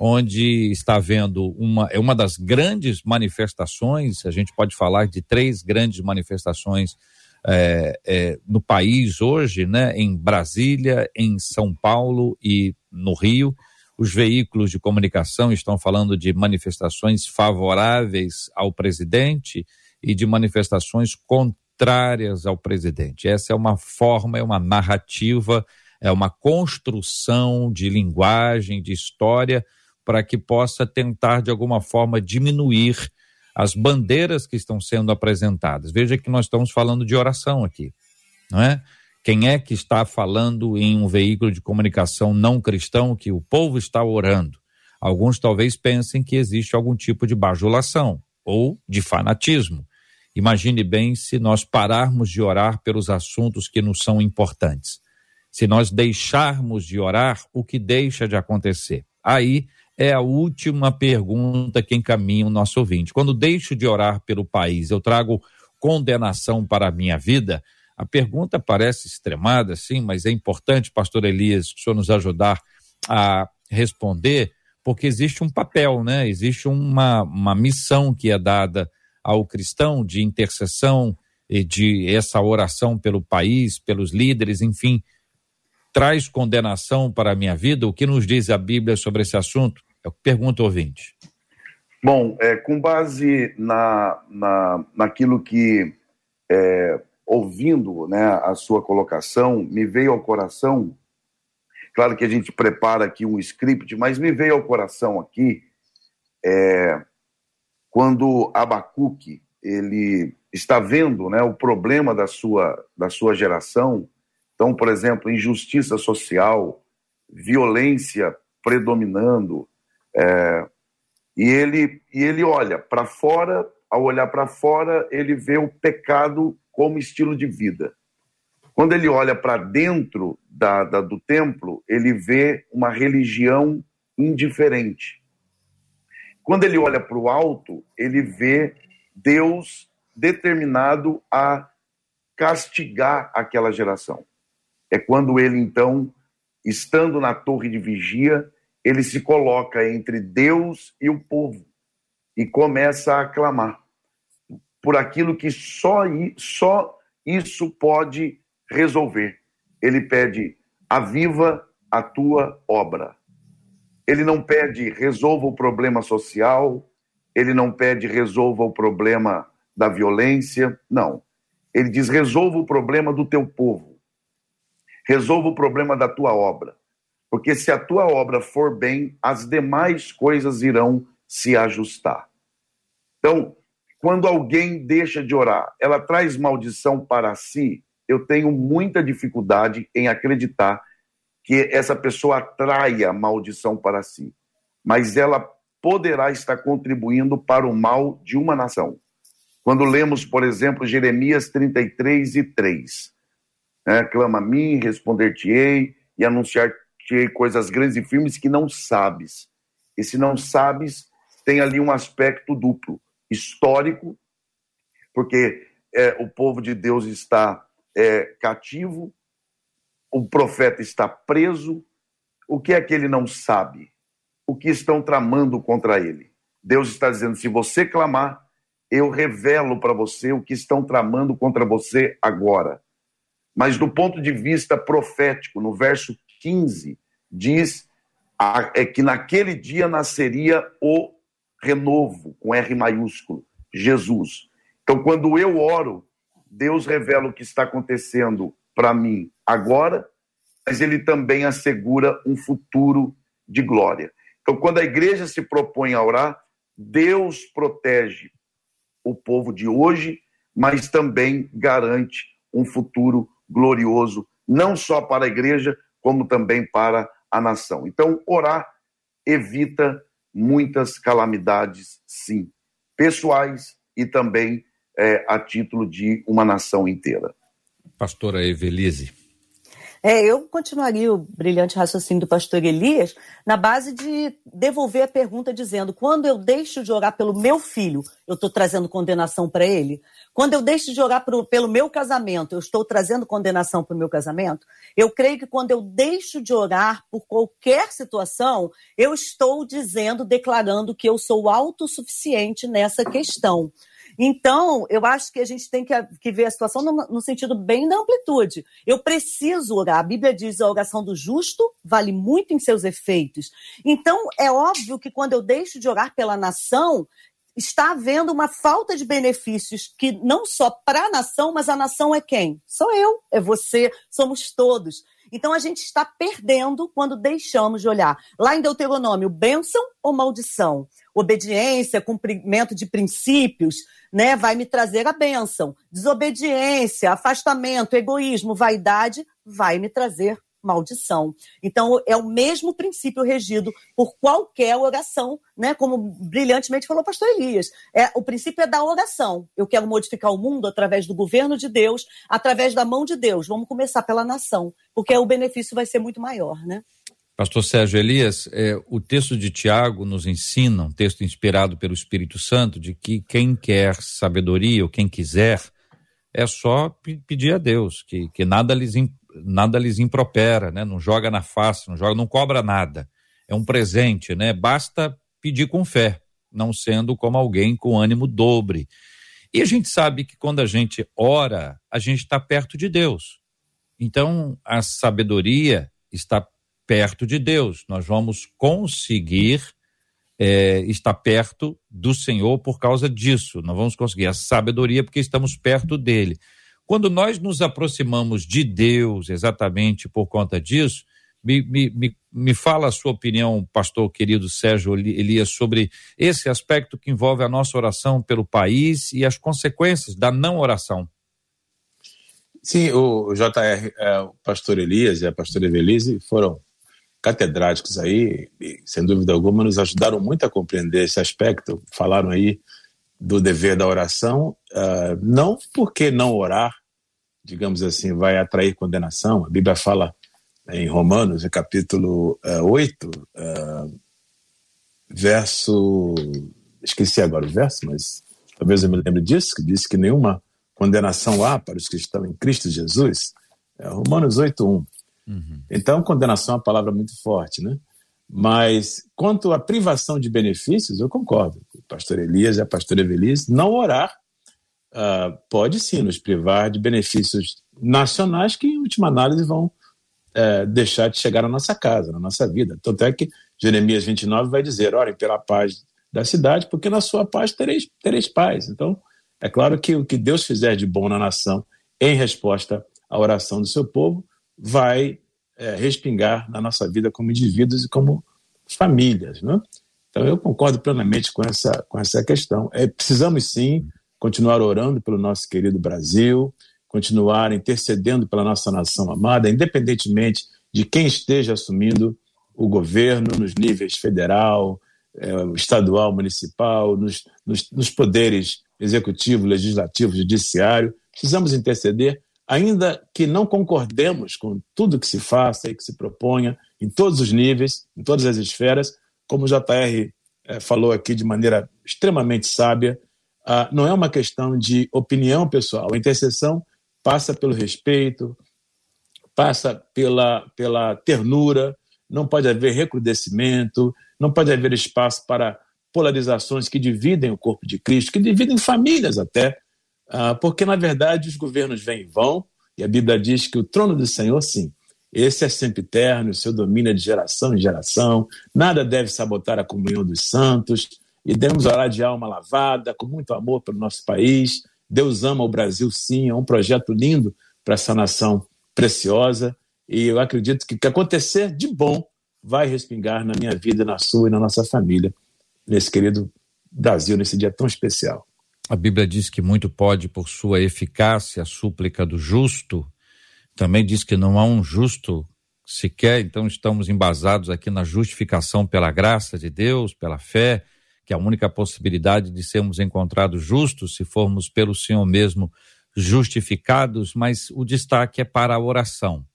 onde está havendo uma, é uma das grandes manifestações, a gente pode falar de três grandes manifestações é, é, no país hoje, né, em Brasília, em São Paulo e no Rio. Os veículos de comunicação estão falando de manifestações favoráveis ao presidente e de manifestações contrárias ao presidente. Essa é uma forma, é uma narrativa, é uma construção de linguagem, de história, para que possa tentar, de alguma forma, diminuir as bandeiras que estão sendo apresentadas. Veja que nós estamos falando de oração aqui, não é? Quem é que está falando em um veículo de comunicação não cristão que o povo está orando? Alguns talvez pensem que existe algum tipo de bajulação ou de fanatismo. Imagine bem se nós pararmos de orar pelos assuntos que nos são importantes. Se nós deixarmos de orar, o que deixa de acontecer? Aí é a última pergunta que encaminha o nosso ouvinte. Quando deixo de orar pelo país, eu trago condenação para a minha vida? A pergunta parece extremada, sim, mas é importante, pastor Elias, que o senhor nos ajudar a responder, porque existe um papel, né? Existe uma, uma missão que é dada ao cristão de intercessão e de essa oração pelo país, pelos líderes, enfim, traz condenação para a minha vida? O que nos diz a Bíblia sobre esse assunto? Eu pergunto, ouvinte. Bom, é, com base na, na, naquilo que, é, ouvindo né, a sua colocação, me veio ao coração, claro que a gente prepara aqui um script, mas me veio ao coração aqui, é, quando Abacuque, ele está vendo né, o problema da sua, da sua geração, então, por exemplo, injustiça social, violência predominando, é, e ele, e ele olha para fora, ao olhar para fora, ele vê o pecado como estilo de vida. Quando ele olha para dentro da, da, do templo, ele vê uma religião indiferente. Quando ele olha para o alto, ele vê Deus determinado a castigar aquela geração. É quando ele, então, estando na torre de vigia, ele se coloca entre Deus e o povo e começa a clamar por aquilo que só, só isso pode resolver. Ele pede: aviva a tua obra. Ele não pede resolva o problema social, ele não pede resolva o problema da violência, não. Ele diz resolva o problema do teu povo. Resolva o problema da tua obra. Porque se a tua obra for bem, as demais coisas irão se ajustar. Então, quando alguém deixa de orar, ela traz maldição para si, eu tenho muita dificuldade em acreditar que essa pessoa atraia maldição para si. Mas ela poderá estar contribuindo para o mal de uma nação. Quando lemos, por exemplo, Jeremias 33 e 3, né? clama a mim, responder-te-ei e anunciar tirei coisas grandes e firmes que não sabes. E se não sabes, tem ali um aspecto duplo, histórico, porque é, o povo de Deus está é, cativo, o profeta está preso. O que é que ele não sabe? O que estão tramando contra ele? Deus está dizendo: se você clamar, eu revelo para você o que estão tramando contra você agora. Mas do ponto de vista profético, no verso 15, diz é que naquele dia nasceria o renovo, com R maiúsculo, Jesus. Então, quando eu oro, Deus revela o que está acontecendo para mim agora, mas ele também assegura um futuro de glória. Então, quando a igreja se propõe a orar, Deus protege o povo de hoje, mas também garante um futuro glorioso, não só para a igreja, como também para a nação. Então, orar evita muitas calamidades, sim, pessoais e também é, a título de uma nação inteira. Pastora Evelise. É, eu continuaria o brilhante raciocínio do pastor Elias na base de devolver a pergunta dizendo: quando eu deixo de orar pelo meu filho, eu estou trazendo condenação para ele? Quando eu deixo de orar pro, pelo meu casamento, eu estou trazendo condenação para o meu casamento? Eu creio que quando eu deixo de orar por qualquer situação, eu estou dizendo, declarando que eu sou autossuficiente nessa questão. Então, eu acho que a gente tem que, que ver a situação no, no, sentido bem da amplitude. Eu preciso orar. A Bíblia diz a oração do justo vale muito em seus efeitos. Então, é óbvio que quando eu deixo de orar pela nação, está havendo uma falta de benefícios que não só para a nação, mas a nação é quem? Sou eu, é você, somos todos. Então a gente está perdendo quando deixamos de olhar. Lá em Deuteronômio, bênção ou maldição? Obediência, cumprimento de princípios, né, vai me trazer a bênção. Desobediência, afastamento, egoísmo, vaidade, vai me trazer maldição. Então, é o mesmo princípio regido por qualquer oração, né? Como brilhantemente falou o pastor Elias. É, o princípio é da oração. Eu quero modificar o mundo através do governo de Deus, através da mão de Deus. Vamos começar pela nação, porque o benefício vai ser muito maior, né? Pastor Sérgio Elias, é, o texto de Tiago nos ensina, um texto inspirado pelo Espírito Santo, de que quem quer sabedoria ou quem quiser, é só pedir a Deus, que, que nada, lhes, nada lhes impropera, né? não joga na face, não, joga, não cobra nada. É um presente, né? basta pedir com fé, não sendo como alguém com ânimo dobre. E a gente sabe que quando a gente ora, a gente está perto de Deus. Então, a sabedoria está perto de Deus. Nós vamos conseguir é, estar perto do Senhor por causa disso. Nós vamos conseguir a sabedoria porque estamos perto dele. Quando nós nos aproximamos de Deus exatamente por conta disso, me, me, me, me fala a sua opinião, pastor querido Sérgio Elias, sobre esse aspecto que envolve a nossa oração pelo país e as consequências da não oração. Sim, o JR, é, o pastor Elias e a pastora Evelise foram catedráticos aí, e, sem dúvida alguma, nos ajudaram muito a compreender esse aspecto. Falaram aí do dever da oração, uh, não porque não orar, digamos assim, vai atrair condenação. A Bíblia fala em Romanos, no capítulo uh, 8, uh, verso. Esqueci agora o verso, mas talvez eu me lembre disso, que diz que nenhuma condenação há para os que estão em Cristo Jesus. É Romanos 8, 1. Uhum. Então, condenação é uma palavra muito forte, né? Mas quanto à privação de benefícios, eu concordo. Pastor Elias e a pastora Evelise, não orar uh, pode sim nos privar de benefícios nacionais que, em última análise, vão uh, deixar de chegar à nossa casa, na nossa vida. Tanto é que Jeremias 29 vai dizer: orem pela paz da cidade, porque na sua paz tereis, tereis paz. Então, é claro que o que Deus fizer de bom na nação, em resposta à oração do seu povo, vai é, respingar na nossa vida como indivíduos e como famílias. Né? Então, eu concordo plenamente com essa, com essa questão. É, precisamos sim continuar orando pelo nosso querido Brasil, continuar intercedendo pela nossa nação amada, independentemente de quem esteja assumindo o governo nos níveis federal, é, estadual, municipal, nos, nos, nos poderes executivo, legislativo, judiciário. Precisamos interceder ainda que não concordemos com tudo que se faça e que se proponha, em todos os níveis, em todas as esferas, como o JR é, falou aqui de maneira extremamente sábia, ah, não é uma questão de opinião pessoal. A intercessão passa pelo respeito, passa pela, pela ternura, não pode haver recrudescimento, não pode haver espaço para polarizações que dividem o corpo de Cristo, que dividem famílias até, ah, porque na verdade os governos vêm e vão, e a Bíblia diz que o trono do Senhor, sim, esse é sempre eterno, o seu domínio é de geração em geração, nada deve sabotar a comunhão dos santos, e devemos orar de alma lavada, com muito amor pelo nosso país. Deus ama o Brasil, sim, é um projeto lindo para essa nação preciosa, e eu acredito que o que acontecer de bom vai respingar na minha vida, na sua e na nossa família, nesse querido Brasil, nesse dia tão especial. A Bíblia diz que muito pode por sua eficácia a súplica do justo. Também diz que não há um justo sequer, então estamos embasados aqui na justificação pela graça de Deus, pela fé, que é a única possibilidade de sermos encontrados justos se formos pelo Senhor mesmo justificados, mas o destaque é para a oração.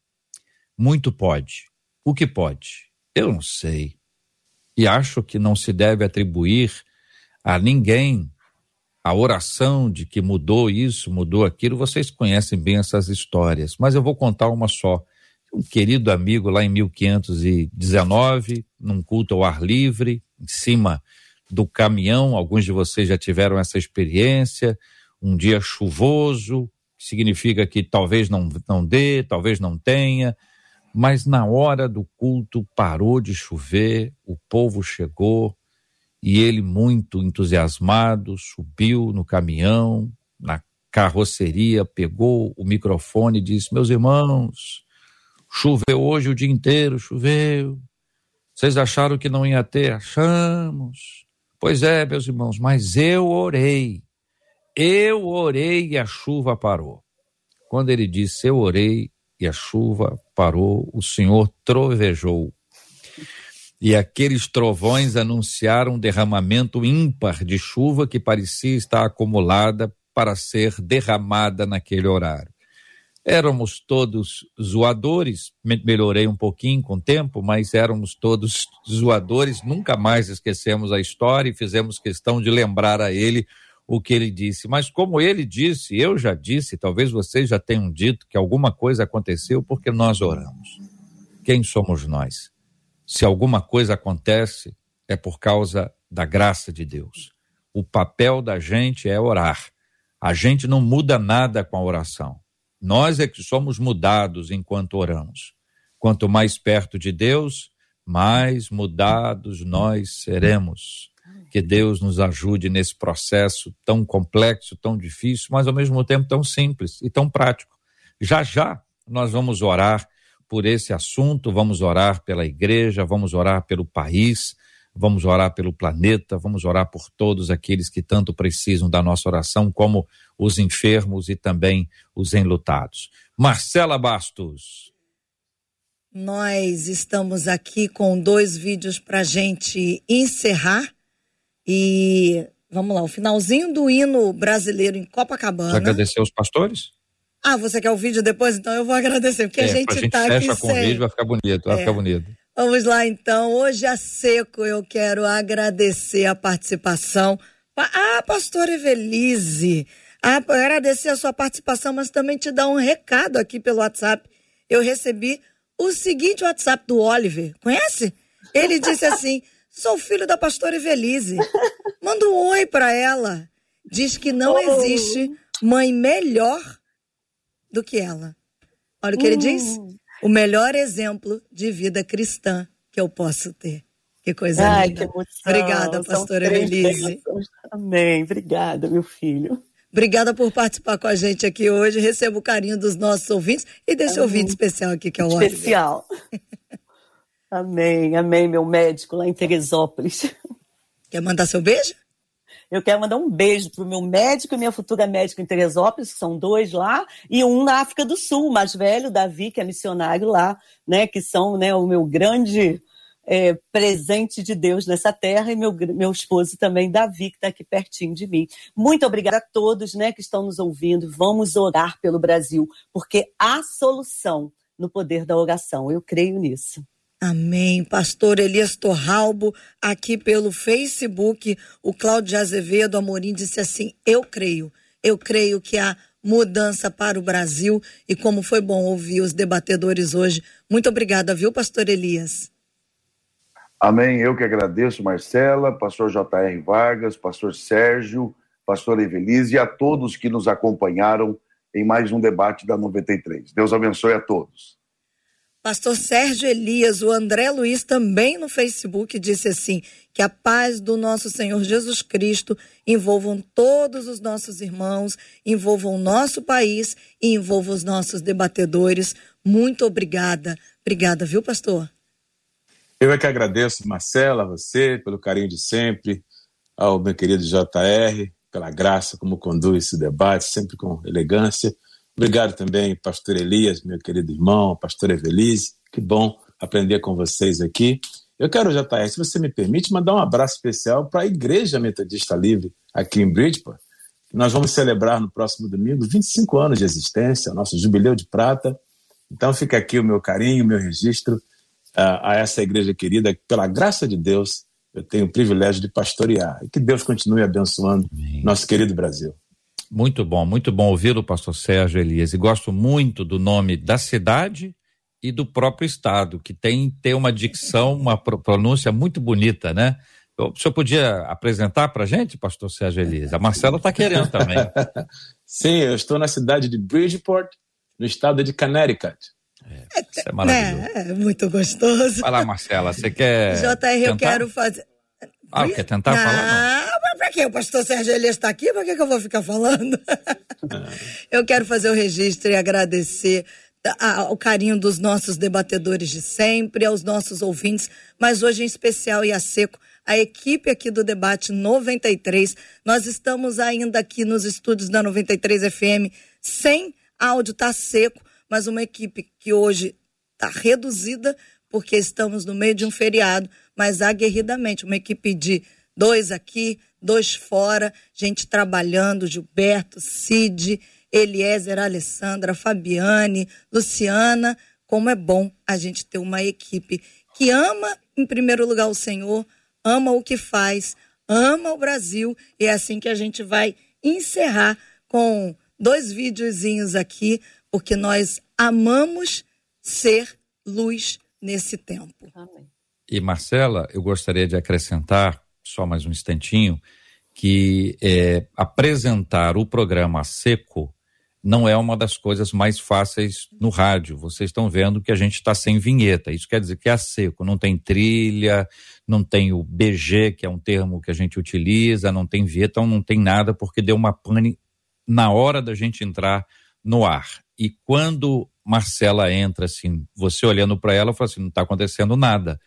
Muito pode. O que pode? Eu não sei. E acho que não se deve atribuir a ninguém a oração de que mudou isso, mudou aquilo, vocês conhecem bem essas histórias, mas eu vou contar uma só. Um querido amigo lá em 1519, num culto ao ar livre, em cima do caminhão, alguns de vocês já tiveram essa experiência, um dia chuvoso, significa que talvez não, não dê, talvez não tenha, mas na hora do culto parou de chover, o povo chegou, e ele, muito entusiasmado, subiu no caminhão, na carroceria, pegou o microfone e disse: Meus irmãos, choveu hoje o dia inteiro, choveu. Vocês acharam que não ia ter? Achamos. Pois é, meus irmãos, mas eu orei. Eu orei e a chuva parou. Quando ele disse eu orei e a chuva parou, o Senhor trovejou. E aqueles trovões anunciaram um derramamento ímpar de chuva que parecia estar acumulada para ser derramada naquele horário. Éramos todos zoadores, melhorei um pouquinho com o tempo, mas éramos todos zoadores, nunca mais esquecemos a história e fizemos questão de lembrar a ele o que ele disse. Mas como ele disse, eu já disse, talvez vocês já tenham dito que alguma coisa aconteceu porque nós oramos. Quem somos nós? Se alguma coisa acontece, é por causa da graça de Deus. O papel da gente é orar. A gente não muda nada com a oração. Nós é que somos mudados enquanto oramos. Quanto mais perto de Deus, mais mudados nós seremos. Que Deus nos ajude nesse processo tão complexo, tão difícil, mas ao mesmo tempo tão simples e tão prático. Já já nós vamos orar por esse assunto, vamos orar pela igreja, vamos orar pelo país, vamos orar pelo planeta, vamos orar por todos aqueles que tanto precisam da nossa oração, como os enfermos e também os enlutados. Marcela Bastos. Nós estamos aqui com dois vídeos para gente encerrar e vamos lá, o finalzinho do hino brasileiro em Copacabana. Agradecer os pastores? Ah, você quer o vídeo depois? Então eu vou agradecer, porque é, a gente está aqui. Fecha com o vídeo, vai ficar bonito, vai é. ficar bonito. Vamos lá então. Hoje a seco eu quero agradecer a participação. Ah, pastor Evelise, agradecer a sua participação, mas também te dar um recado aqui pelo WhatsApp. Eu recebi o seguinte WhatsApp do Oliver. Conhece? Ele disse assim: *laughs* sou filho da pastora Evelise. Manda um oi para ela. Diz que não oh. existe mãe melhor do que ela. Olha o que ele diz. Hum o melhor exemplo de vida cristã que eu posso ter. Que coisa Ai, linda. Que Obrigada, pastora Evelise. Amém. Obrigada, meu filho. Obrigada por participar com a gente aqui hoje. Receba o carinho dos nossos ouvintes e desse amém. ouvinte especial aqui, que é o Especial. *laughs* amém, amém, meu médico lá em Teresópolis. Quer mandar seu beijo? Eu quero mandar um beijo para o meu médico e minha futura médica em Teresópolis, que são dois lá, e um na África do Sul, o mais velho, Davi, que é missionário lá, né, que são né, o meu grande é, presente de Deus nessa terra, e meu, meu esposo também, Davi, que está aqui pertinho de mim. Muito obrigada a todos né, que estão nos ouvindo. Vamos orar pelo Brasil, porque há solução no poder da oração. Eu creio nisso. Amém. Pastor Elias Torralbo, aqui pelo Facebook, o Cláudio Azevedo Amorim disse assim: Eu creio, eu creio que há mudança para o Brasil e como foi bom ouvir os debatedores hoje. Muito obrigada, viu, Pastor Elias? Amém. Eu que agradeço, Marcela, Pastor J.R. Vargas, Pastor Sérgio, Pastor Evelise e a todos que nos acompanharam em mais um debate da 93. Deus abençoe a todos. Pastor Sérgio Elias, o André Luiz também no Facebook disse assim: que a paz do nosso Senhor Jesus Cristo envolvam todos os nossos irmãos, envolvam o nosso país e envolvam os nossos debatedores. Muito obrigada. Obrigada, viu, pastor? Eu é que agradeço, Marcela, a você, pelo carinho de sempre, ao meu querido JR, pela graça como conduz esse debate, sempre com elegância. Obrigado também, pastor Elias, meu querido irmão, pastor Evelise. Que bom aprender com vocês aqui. Eu quero, JR, se você me permite, mandar um abraço especial para a Igreja Metodista Livre aqui em Bridgeport. Nós vamos celebrar no próximo domingo 25 anos de existência, nosso jubileu de prata. Então fica aqui o meu carinho, o meu registro uh, a essa igreja querida, pela graça de Deus, eu tenho o privilégio de pastorear. E que Deus continue abençoando Amém. nosso querido Brasil. Muito bom, muito bom ouvi-lo, pastor Sérgio Elias. E gosto muito do nome da cidade e do próprio estado, que tem, tem uma dicção, uma pronúncia muito bonita, né? O senhor podia apresentar para a gente, pastor Sérgio Elias? A Marcela está querendo também. *laughs* Sim, eu estou na cidade de Bridgeport, no estado de Connecticut. É, isso é maravilhoso. É, é muito gostoso. Vai lá, Marcela, você quer. *laughs* JR, eu quero fazer. Ah, quer tentar não, falar? Não, mas pra que? O pastor Sérgio Elias está aqui, pra que, que eu vou ficar falando? *laughs* eu quero fazer o registro e agradecer o carinho dos nossos debatedores de sempre, aos nossos ouvintes, mas hoje em especial e a seco, a equipe aqui do Debate 93. Nós estamos ainda aqui nos estúdios da 93 FM sem áudio, tá seco, mas uma equipe que hoje está reduzida porque estamos no meio de um feriado, mas aguerridamente, uma equipe de dois aqui, dois fora, gente trabalhando, Gilberto, Cid, Eliezer, Alessandra, Fabiane, Luciana, como é bom a gente ter uma equipe que ama, em primeiro lugar, o Senhor, ama o que faz, ama o Brasil, e é assim que a gente vai encerrar com dois videozinhos aqui, porque nós amamos ser luz nesse tempo. Amém. E Marcela, eu gostaria de acrescentar, só mais um instantinho, que é, apresentar o programa seco não é uma das coisas mais fáceis no rádio. Vocês estão vendo que a gente está sem vinheta. Isso quer dizer que é seco, não tem trilha, não tem o BG, que é um termo que a gente utiliza, não tem vinheta, não tem nada, porque deu uma pane na hora da gente entrar no ar. E quando Marcela entra, assim, você olhando para ela, fala assim: não está acontecendo nada.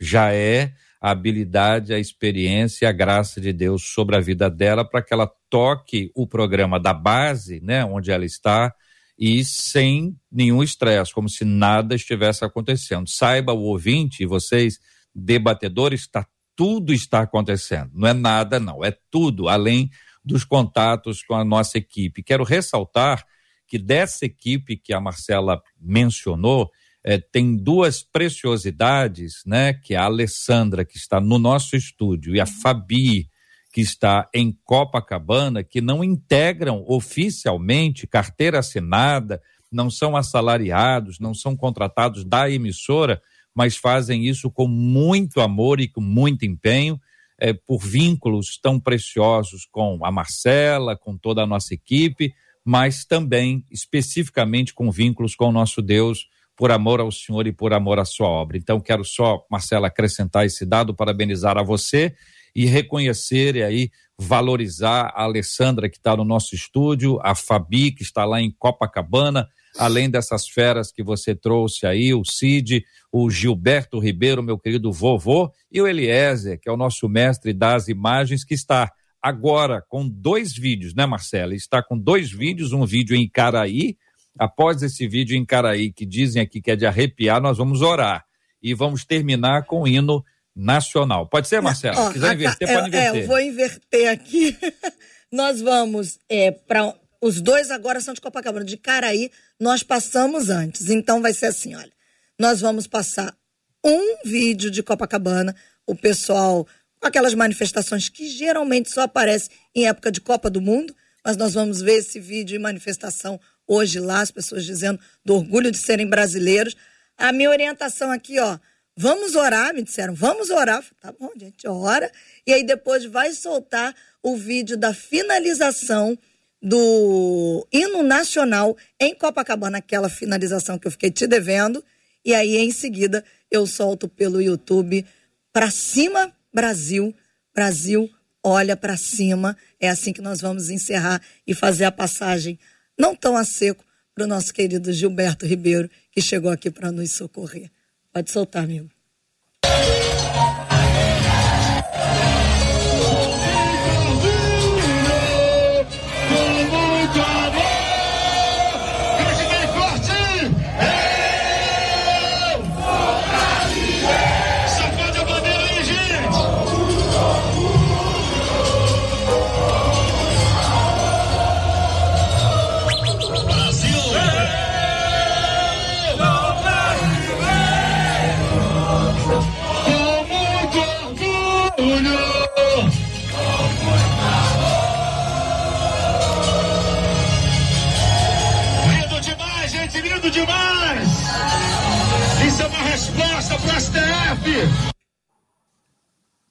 Já é a habilidade, a experiência, a graça de Deus sobre a vida dela para que ela toque o programa da base, né, onde ela está, e sem nenhum estresse, como se nada estivesse acontecendo. Saiba o ouvinte e vocês, debatedores, está tudo está acontecendo. Não é nada, não, é tudo, além dos contatos com a nossa equipe. Quero ressaltar que dessa equipe que a Marcela mencionou, é, tem duas preciosidades, né? Que é a Alessandra, que está no nosso estúdio, e a Fabi, que está em Copacabana, que não integram oficialmente carteira assinada, não são assalariados, não são contratados da emissora, mas fazem isso com muito amor e com muito empenho, é, por vínculos tão preciosos com a Marcela, com toda a nossa equipe, mas também especificamente com vínculos com o nosso Deus por amor ao Senhor e por amor à sua obra. Então, quero só, Marcela, acrescentar esse dado, parabenizar a você e reconhecer e aí valorizar a Alessandra, que está no nosso estúdio, a Fabi, que está lá em Copacabana, além dessas feras que você trouxe aí, o Cid, o Gilberto Ribeiro, meu querido vovô, e o Eliezer, que é o nosso mestre das imagens, que está agora com dois vídeos, né, Marcela? Está com dois vídeos, um vídeo em Caraí, Após esse vídeo em Caraí, que dizem aqui que é de arrepiar, nós vamos orar. E vamos terminar com o hino nacional. Pode ser, Marcelo? Se quiser inverter, é, pode inverter. É, eu vou inverter aqui. *laughs* nós vamos é, para. Os dois agora são de Copacabana. De Caraí, nós passamos antes. Então vai ser assim: olha. Nós vamos passar um vídeo de Copacabana, o pessoal com aquelas manifestações que geralmente só aparecem em época de Copa do Mundo, mas nós vamos ver esse vídeo em manifestação hoje lá, as pessoas dizendo do orgulho de serem brasileiros. A minha orientação aqui, ó, vamos orar, me disseram, vamos orar. Tá bom, gente, ora. E aí depois vai soltar o vídeo da finalização do hino nacional em Copacabana, aquela finalização que eu fiquei te devendo. E aí, em seguida, eu solto pelo YouTube para cima, Brasil, Brasil, olha para cima. É assim que nós vamos encerrar e fazer a passagem não tão a seco, para o nosso querido Gilberto Ribeiro, que chegou aqui para nos socorrer. Pode soltar, amigo.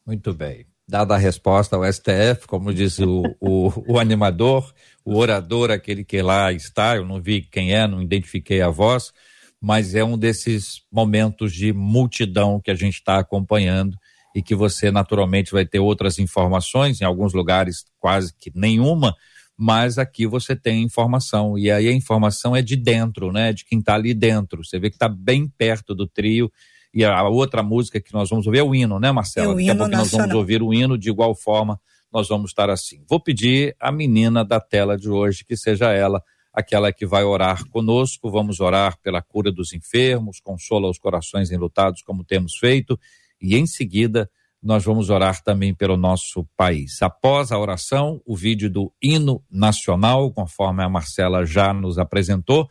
Muito bem. Dada a resposta ao STF, como disse o, o, o, animador, o orador, aquele que lá está, eu não vi quem é, não identifiquei a voz, mas é um desses momentos de multidão que a gente está acompanhando e que você naturalmente vai ter outras informações, em alguns lugares quase que nenhuma, mas aqui você tem informação. E aí a informação é de dentro, né? De quem está ali dentro. Você vê que está bem perto do trio e a outra música que nós vamos ouvir é o hino, né, Marcelo? É Daqui a pouco nós vamos ouvir o hino, de igual forma nós vamos estar assim. Vou pedir a menina da tela de hoje, que seja ela aquela que vai orar conosco. Vamos orar pela cura dos enfermos, consola os corações enlutados, como temos feito, e em seguida nós vamos orar também pelo nosso país. Após a oração, o vídeo do hino nacional, conforme a Marcela já nos apresentou,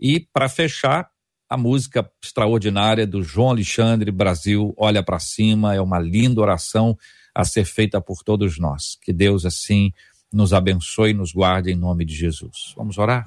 e para fechar, a música extraordinária do João Alexandre Brasil, Olha para Cima, é uma linda oração a ser feita por todos nós. Que Deus assim nos abençoe e nos guarde em nome de Jesus. Vamos orar?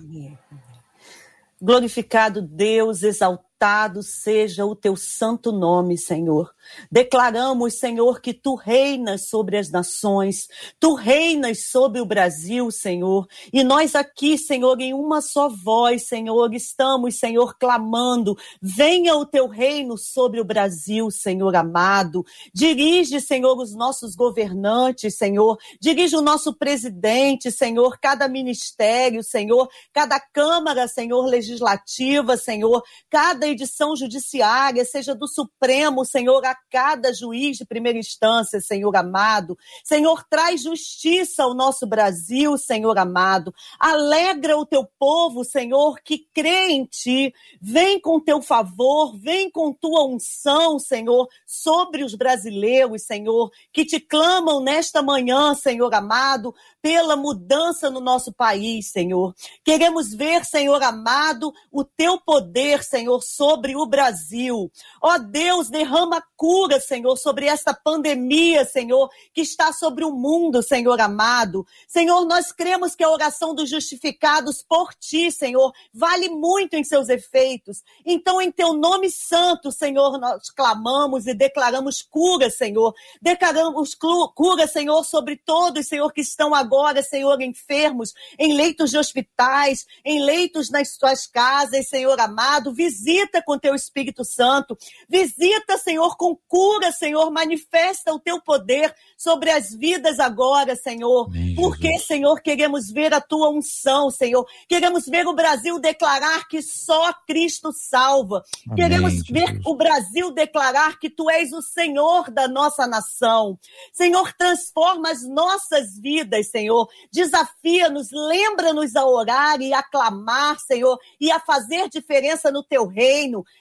Glorificado Deus, exaltado exaltado seja o teu santo nome, Senhor. Declaramos, Senhor, que tu reinas sobre as nações, tu reinas sobre o Brasil, Senhor. E nós aqui, Senhor, em uma só voz, Senhor, estamos, Senhor, clamando: venha o teu reino sobre o Brasil, Senhor amado. Dirige, Senhor, os nossos governantes, Senhor. Dirige o nosso presidente, Senhor, cada ministério, Senhor, cada Câmara, Senhor, legislativa, Senhor, cada edição judiciária, seja do Supremo, Senhor, a cada juiz de primeira instância, Senhor amado. Senhor, traz justiça ao nosso Brasil, Senhor amado. Alegra o teu povo, Senhor, que crê em ti. Vem com teu favor, vem com tua unção, Senhor, sobre os brasileiros, Senhor, que te clamam nesta manhã, Senhor amado, pela mudança no nosso país, Senhor. Queremos ver, Senhor amado, o teu poder, Senhor, sobre o Brasil. Ó Deus, derrama cura, Senhor, sobre esta pandemia, Senhor, que está sobre o mundo, Senhor amado. Senhor, nós cremos que a oração dos justificados por ti, Senhor, vale muito em seus efeitos. Então, em teu nome santo, Senhor, nós clamamos e declaramos cura, Senhor. Declaramos cura, Senhor, sobre todos, Senhor, que estão agora Senhor, enfermos, em leitos de hospitais, em leitos nas suas casas, Senhor amado. Visita com teu Espírito Santo. Visita, Senhor, com cura, Senhor. Manifesta o teu poder sobre as vidas agora, Senhor. Amém, Porque, Senhor, queremos ver a tua unção, Senhor. Queremos ver o Brasil declarar que só Cristo salva. Amém, queremos ver Jesus. o Brasil declarar que tu és o Senhor da nossa nação. Senhor, transforma as nossas vidas, Senhor. Senhor. Desafia-nos, lembra-nos a orar e a clamar, Senhor, e a fazer diferença no teu reino.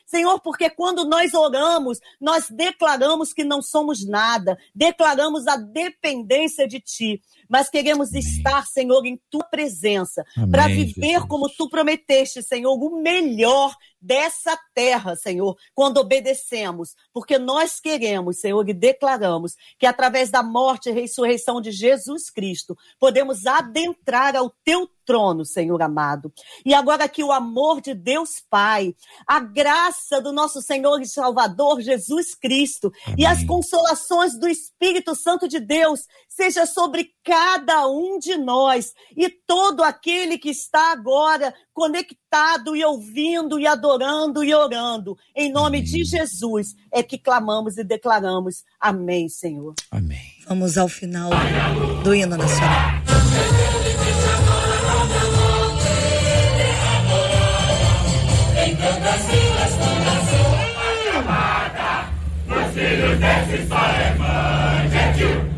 Senhor, porque quando nós oramos, nós declaramos que não somos nada, declaramos a dependência de ti. Mas queremos estar, Senhor, em tua presença, para viver Jesus. como tu prometeste, Senhor, o melhor dessa terra, Senhor, quando obedecemos, porque nós queremos, Senhor, e declaramos que através da morte e ressurreição de Jesus Cristo, podemos adentrar ao teu trono, Senhor amado. E agora que o amor de Deus Pai, a graça do nosso Senhor e Salvador Jesus Cristo Amém. e as consolações do Espírito Santo de Deus seja sobre cada um de nós e todo aquele que está agora conectado e ouvindo e adorando e orando. Em nome Amém. de Jesus é que clamamos e declaramos. Amém, Senhor. Amém. Vamos ao final do hino nacional. filhos desse só é mãe, gentil,